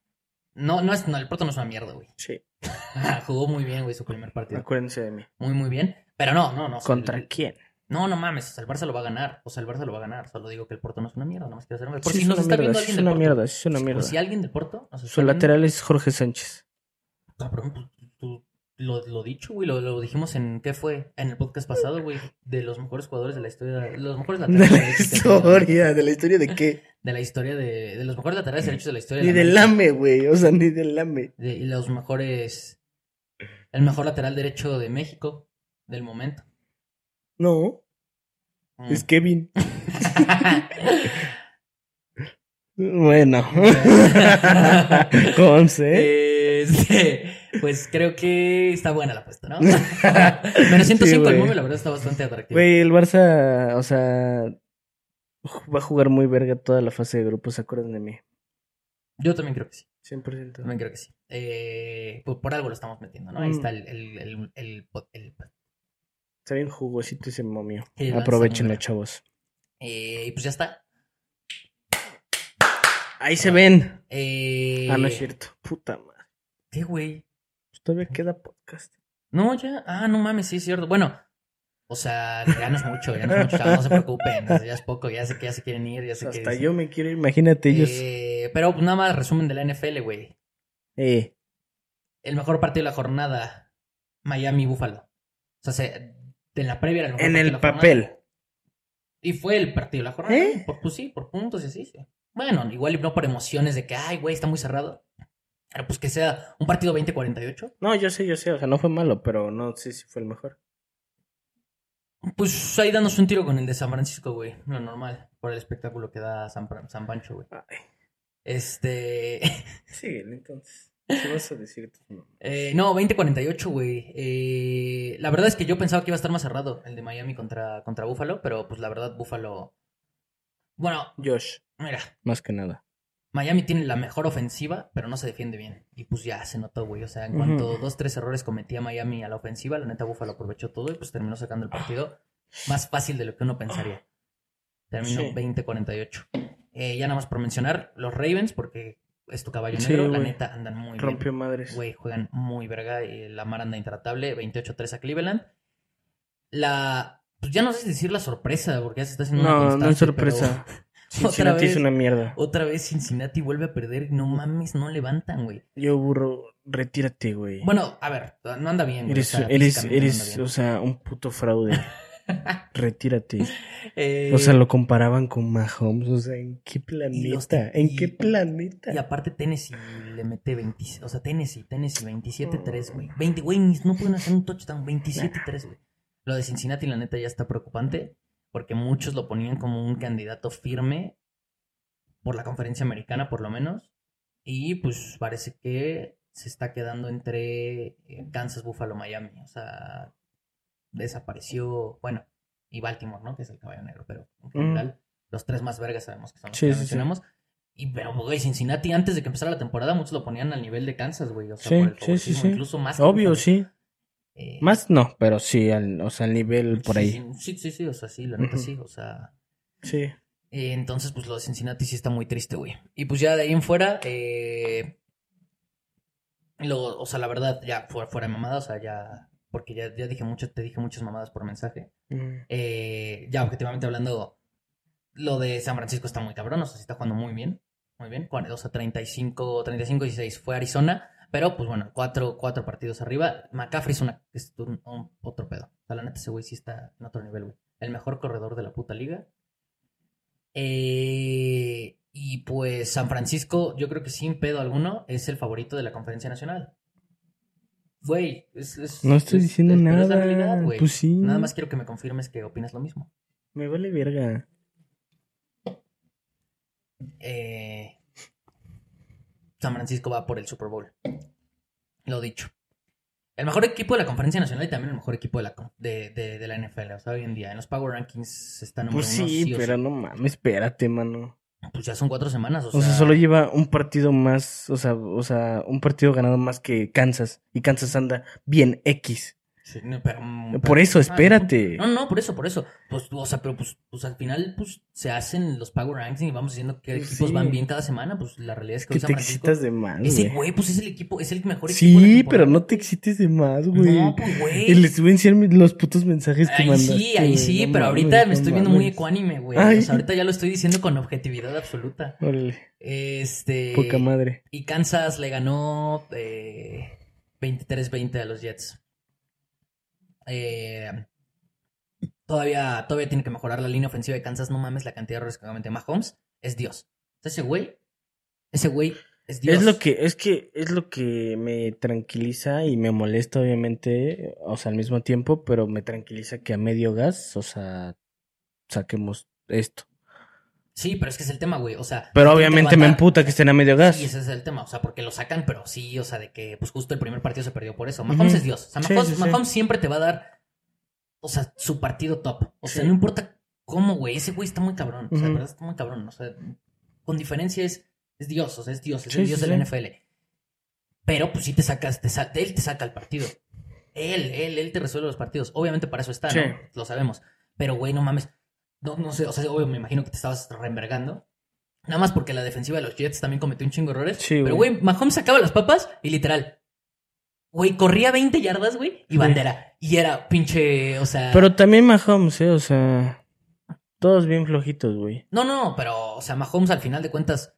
No, no es, no, el Porto no es una mierda, güey. Sí, Jugó muy bien, güey, su primer partido. acuérdense de mí. Muy, muy bien. Pero no, no, no. ¿Contra el- quién? No, no mames, o sea, el Barça lo va a ganar. O sea, el Barça lo va a ganar. Solo digo que el Porto no es una mierda, nada más quiero hacer Por Sí, si nos una está mierda, viendo alguien es una mierda, es una mierda. si alguien del Porto Su lateral es Jorge Sánchez. Cabrón, pues, tú- lo, lo dicho, güey, lo, lo dijimos en, ¿qué fue? En el podcast pasado, güey, de los mejores jugadores de la historia, los mejores De laterales la ha tenido- historia, de la historia de qué? de la historia de, de los mejores laterales derechos de la historia Ni de la del lame, güey, o sea, ni del lame. de y los mejores, el mejor lateral derecho de México del momento. No, Mm. es Kevin. Bueno. Conce. Este, pues creo que está buena la apuesta, ¿no? Menos 105 Sí, el móvil, la verdad está bastante atractivo. Güey, el Barça, o sea, va a jugar muy verga toda la fase de grupos, ¿se acuerdan de mí? Yo también creo que sí. 100%. También creo que sí. Eh, pues por algo lo estamos metiendo, ¿no? Ahí Mm. está el, el, el, el- el- Está bien jugosito ese momio. Aprovechenlo, chavos. eh, y pues ya está. Ahí se ven. Eh, Ah, no es cierto. Puta madre. ¿Qué, güey? Pues todavía queda podcast. No, ya. Ah, no mames, sí es cierto. Bueno, o sea, ya no es mucho, ya no es mucho, chavos, no se preocupen. Ya es poco, ya sé que ya se quieren ir, ya sé que. Hasta yo me quiero, ir, imagínate ellos. Eh, pero pues, nada más resumen de la NFL, güey. Eh, El mejor partido de la jornada, Miami Buffalo. O sea, se- en la previa era el mejor en el jornada. papel. Y fue el partido de la jornada. ¿Eh? Por, pues sí, por puntos y así, sí. Bueno, igual y no por emociones de que, ay, güey, está muy cerrado. Pero pues que sea un partido 20-48. No, yo sé, yo sé. O sea, no fue malo, pero no sé si fue el mejor. Pues ahí dándose un tiro con el de San Francisco, güey. Lo normal. Por el espectáculo que da San, San Pancho, güey. Ay. Este. Sí, entonces. ¿Qué vas a decir? No. eh, no, 20-48, güey. Eh, la verdad es que yo pensaba que iba a estar más cerrado el de Miami contra, contra Buffalo. Pero pues la verdad, Buffalo. Bueno, Josh, mira. más que nada. Miami tiene la mejor ofensiva, pero no se defiende bien. Y pues ya se notó, güey. O sea, en cuanto dos, tres errores cometía Miami a la ofensiva, la neta Buffalo aprovechó todo y pues terminó sacando el partido más fácil de lo que uno pensaría. Terminó Sí. 20-48. Eh, ya nada más por mencionar, los Ravens, porque es tu caballo Sí, negro, la neta andan muy Rompió bien. madres. Güey, juegan muy verga. Y la mar anda intratable. 28-3 a Cleveland. La. Pues ya no sé si decir la sorpresa, porque ya se está haciendo una No, no es sorpresa. pero- Cincinnati vez. es una mierda. otra vez Cincinnati vuelve a perder. No mames, no levantan, güey. Yo burro, retírate, güey. Bueno, a ver, no anda bien, güey. eres, o sea, eres, no bien. o sea, un puto fraude. retírate. Eh, O sea, lo comparaban con Mahomes. O sea, ¿en qué Y los- planeta? ¿En y- qué planeta? Y aparte Tennessee le mete 20, o sea, Tennessee, Tennessee 27-3, güey. 20, güey, no pueden hacer un touchdown, 27-3, güey. Lo de Cincinnati, la neta, ya está preocupante, porque muchos lo ponían como un candidato firme por la conferencia americana, por lo menos. Y pues parece que se está quedando entre eh, Kansas, Buffalo, Miami. O sea, desapareció, bueno, y Baltimore, ¿no? Que es el caballo negro, pero en general, los tres más vergas sabemos que son los Sí, que sí, sí. mencionamos. Y pero, güey, Cincinnati, antes de que empezara la temporada, muchos lo ponían al nivel de Kansas, güey. O sea, Sí, por el sí, sí, favoritismo, sí. incluso más. Obvio, sí. Eh, Más no, pero sí, al, o sea, al nivel por sí, ahí. Sí, sí, sí, o sea, sí, la neta sí, o sea. Sí. eh, entonces, pues lo de Cincinnati sí está muy triste, güey. Y pues ya de ahí en fuera, eh, lo, o sea, la verdad, ya fuera, fuera de mamada, o sea, ya, porque ya, ya dije mucho, te dije muchas mamadas por mensaje. Mm. Eh, ya objetivamente hablando, lo de San Francisco está muy cabrón, o sea, sí está jugando muy bien, muy bien, cuar- o sea, 35, 35 y 6 fue Arizona, pero pues bueno, cuatro, cuatro partidos arriba, McCaffrey es, una, es un, un- otro pedo, o sea, la neta ese güey sí está en otro nivel, güey, el mejor corredor de la puta liga. Eh, y pues San Francisco, yo creo que sin pedo alguno, es el favorito de la conferencia nacional. Güey, es, es- No estoy es- diciendo nada. realidad. Pues sí. Nada más quiero que me confirmes que opinas lo mismo. Me vale verga. Eh, San Francisco va por el Super Bowl. Lo dicho. El mejor equipo de la Conferencia Nacional y también el mejor equipo de la, de, de- de la NFL. O sea, hoy en día en los Power Rankings están número Pues uno, sí, pero sí. no mames, espérate, mano. Pues ya son cuatro semanas. O, O sea, solo lleva un partido más, o sea, o sea, un partido ganado más que Kansas. Y Kansas anda bien X. Sí, no, pero, mm, Por pero- eso, ah, espérate. No, no, por eso, por eso. Pues, o sea, pero pues, pues al final, pues se hacen los Power Rankings y vamos diciendo que Pues equipos sí. van bien cada semana. Pues la realidad es que, Que hoy San te Francisco. excitas de más, Ese güey. pues es el equipo, es el mejor equipo. de la Sí, pero no te excites de más, güey. No, pues güey. Y les voy a enseñar los putos mensajes que Ahí mandaste. sí, ahí sí, No pero mames, ahorita me estoy viendo muy mames. ecuánime, güey. O sea, ahorita ya lo estoy diciendo con objetividad absoluta. Órale, Este. poca madre. Y Kansas le ganó eh, 23-20 a los Jets. Eh, todavía, todavía tiene que mejorar la línea ofensiva de Kansas. No mames la cantidad de errores que comete Mahomes. Es Dios. Ese güey, ese güey es Dios. Es lo que, es que, es lo que me tranquiliza y me molesta, obviamente, o sea, al mismo tiempo, pero me tranquiliza que a medio gas, o sea, saquemos esto. Sí, pero es que es el tema, güey. O sea, Pero obviamente me emputa que estén a medio gas. Sí, ese es el tema. O sea, porque lo sacan, pero sí, o sea, de que pues justo el primer partido se perdió por eso. Mahomes es Dios. O sea, Mahomes, sí, sí. Mahomes siempre te va a dar, o sea, su partido top. O sea, no importa cómo, güey. Ese güey está muy cabrón. O sea, de verdad está muy cabrón. O sea, con diferencia es, es Dios. O sea, es Dios. Es el Dios del NFL. Pero pues sí te sacas, te sa- él te saca el partido. Él, él, él te resuelve los partidos. Obviamente para eso está. ¿no? Lo sabemos. Pero, güey, no mames. No, no sé, o sea, obvio, me imagino que te estabas reenvergando. Nada más porque la defensiva de los Jets también cometió un chingo de errores. Sí, pero, güey. Mahomes sacaba las papas y literal. Güey, corría 20 yardas, güey, y Sí. bandera. Y era pinche, o sea. Pero también Mahomes, eh, o sea, todos bien flojitos, güey. No, no, pero, o sea, Mahomes al final de cuentas.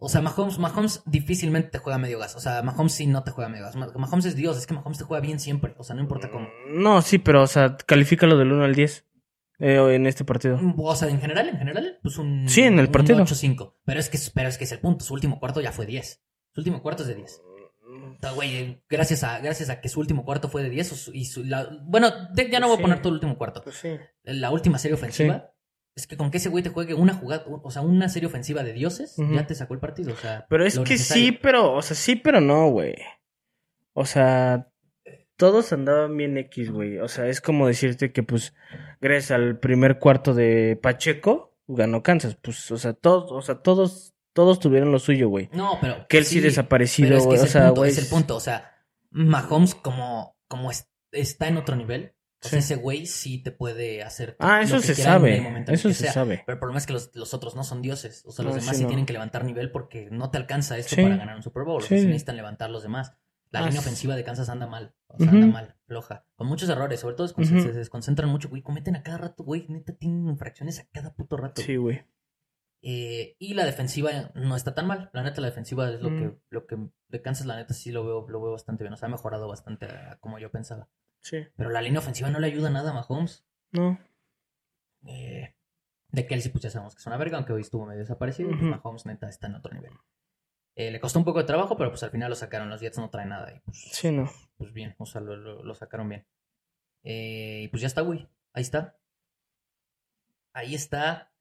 O sea, Mahomes, Mahomes difícilmente te juega medio gas. O sea, Mahomes sí no te juega medio gas. Ma- Mahomes es Dios, es que Mahomes te juega bien siempre. O sea, no importa cómo. No, sí, pero, o sea, califícalo del 1 al 10 eh, en este partido. O sea, en general, en general, pues un. Sí, en el partido. 8-5. Pero es que, pero es que es el punto. Su último cuarto ya fue 10. Su último cuarto es de 10. O sea, güey, gracias a, gracias a que su último cuarto fue de 10. o su- y su- la- bueno, de- ya no voy Sí. a poner todo el último cuarto. Pues sí. La última serie ofensiva. Es que con que ese güey te juegue una jugada, o sea, una serie ofensiva de dioses, ya te sacó el partido. O sea, Pero es que necesario. sí, pero, o sea, sí, pero no, güey. O sea, todos andaban bien X, güey. O sea, es como decirte que, pues, gracias al primer cuarto de Pacheco, ganó Kansas. Pues, o sea, todos, o sea, todos, todos tuvieron lo suyo, güey. No, pero. Que él sí, desaparecido, Pero es que güey. es O el sea, punto, güey. es el punto. O sea, Mahomes, como, como es- está en otro nivel, sea, Sí. ese güey sí te puede hacer. Ah, lo eso que se sabe. momento en el Eso que se sea. sabe. Pero el problema es que los, los otros no son dioses. O sea, los No, demás sí, no. tienen que levantar nivel porque no te alcanza esto para ganar un Super Bowl. O sea, sí necesitan levantar los demás. La línea ofensiva de Kansas anda mal. O sea, anda mal, floja. Con muchos errores. Sobre todo es cuando Ujú. se, se desconcentran mucho, güey. Cometen a cada rato, güey. Neta tienen infracciones a cada puto rato. Sí, güey. Eh, y la defensiva no está tan mal. La neta, la defensiva es lo Mm. que, lo que de Kansas, la neta, sí lo veo, lo veo bastante bien. O sea, ha mejorado bastante a como yo pensaba. Sí. Pero la línea ofensiva no le ayuda nada a Mahomes. No. Eh, de Kelsey, pues ya sabemos que es una verga, aunque hoy estuvo medio desaparecido. pues. Mahomes, neta, está en otro nivel. Eh, le costó un poco de trabajo, pero pues al final lo sacaron. Los Jets no traen nada. Y pues, Sí, no. pues bien, o sea, lo, lo- lo sacaron bien. Eh, y pues ya está, güey. Ahí está. Ahí está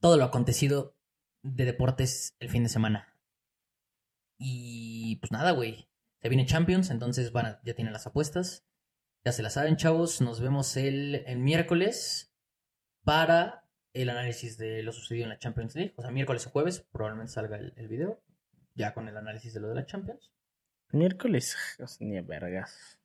todo lo acontecido de deportes el fin de semana. Y pues nada, güey. Se viene Champions, entonces van a- ya tienen las apuestas. Ya se las saben, chavos. Nos vemos el, el miércoles para el análisis de lo sucedido en la Champions League. O sea, miércoles o jueves probablemente salga el, el video. Ya con el análisis de lo de la Champions. Miércoles, ni a vergas.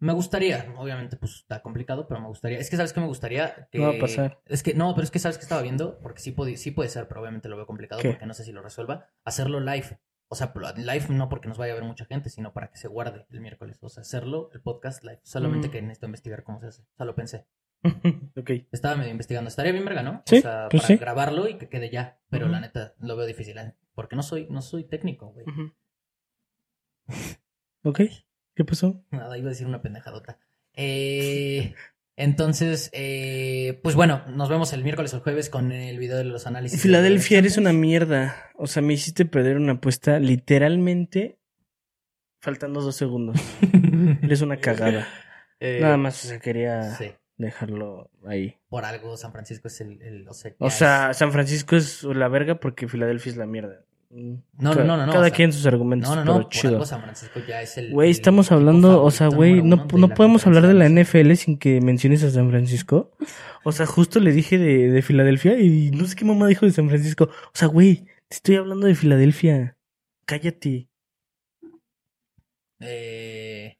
Me gustaría, obviamente, pues está complicado, pero me gustaría. Es que sabes que me gustaría que. No va a pasar. Es que no, pero es que sabes que estaba viendo, porque sí, puede- sí puede ser, pero obviamente lo veo complicado ¿Qué? porque no sé si lo resuelva. Hacerlo live. O sea, live no porque nos vaya a ver mucha gente, sino para que se guarde el miércoles. O sea, hacerlo, el podcast live. Solamente Mm. que necesito investigar cómo se hace. O sea, lo pensé. ok. Estaba medio investigando. Estaría bien verga, ¿no? Sí, o sea, pues para sí. grabarlo y que quede ya. Pero la neta, lo veo difícil, ¿eh? Porque no soy, no soy técnico, güey. Ok. ¿Qué pasó? Nada, iba a decir una pendejadota. Eh, entonces, eh, pues bueno, nos vemos el miércoles o el jueves con el video de los análisis. de Filadelfia, eres una mierda. O sea, me hiciste perder una apuesta literalmente Faltando dos segundos. Eres una cagada. Eh, Nada más, o sea, quería Sí. Dejarlo ahí. Por algo San Francisco es el... el- o sea, O ya sea, es- San Francisco es la verga porque Filadelfia es la mierda. Mm. No, no, no, no, Cada o sea, quien sus argumentos. No, no, pero no. Por chido. algo San Francisco ya es el... Güey, estamos hablando, o sea, güey, no, no podemos hablar de la. NFL sin que menciones a San Francisco. O sea, justo le dije de, de Filadelfia y no sé qué mamá dijo de San Francisco. O sea, güey, te estoy hablando de Filadelfia. Cállate. Eh,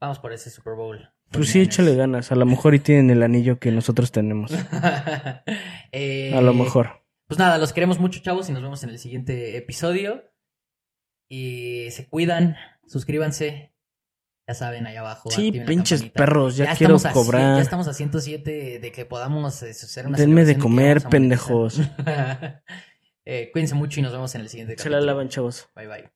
vamos por ese Super Bowl. Pues sí, échale ganas. A lo mejor y tienen el anillo que nosotros tenemos. Eh, A lo mejor. Pues nada, los queremos mucho, chavos, y nos vemos en el siguiente episodio. Y se cuidan, suscríbanse. Ya saben, ahí abajo. Sí, pinches perros, ya quiero a cobrar. ya estamos a 107 de que podamos eh, hacer una Denme de comer, pendejos. Eh, cuídense mucho y nos vemos en el siguiente Se la capítulo. lavan, chavos. Bye bye.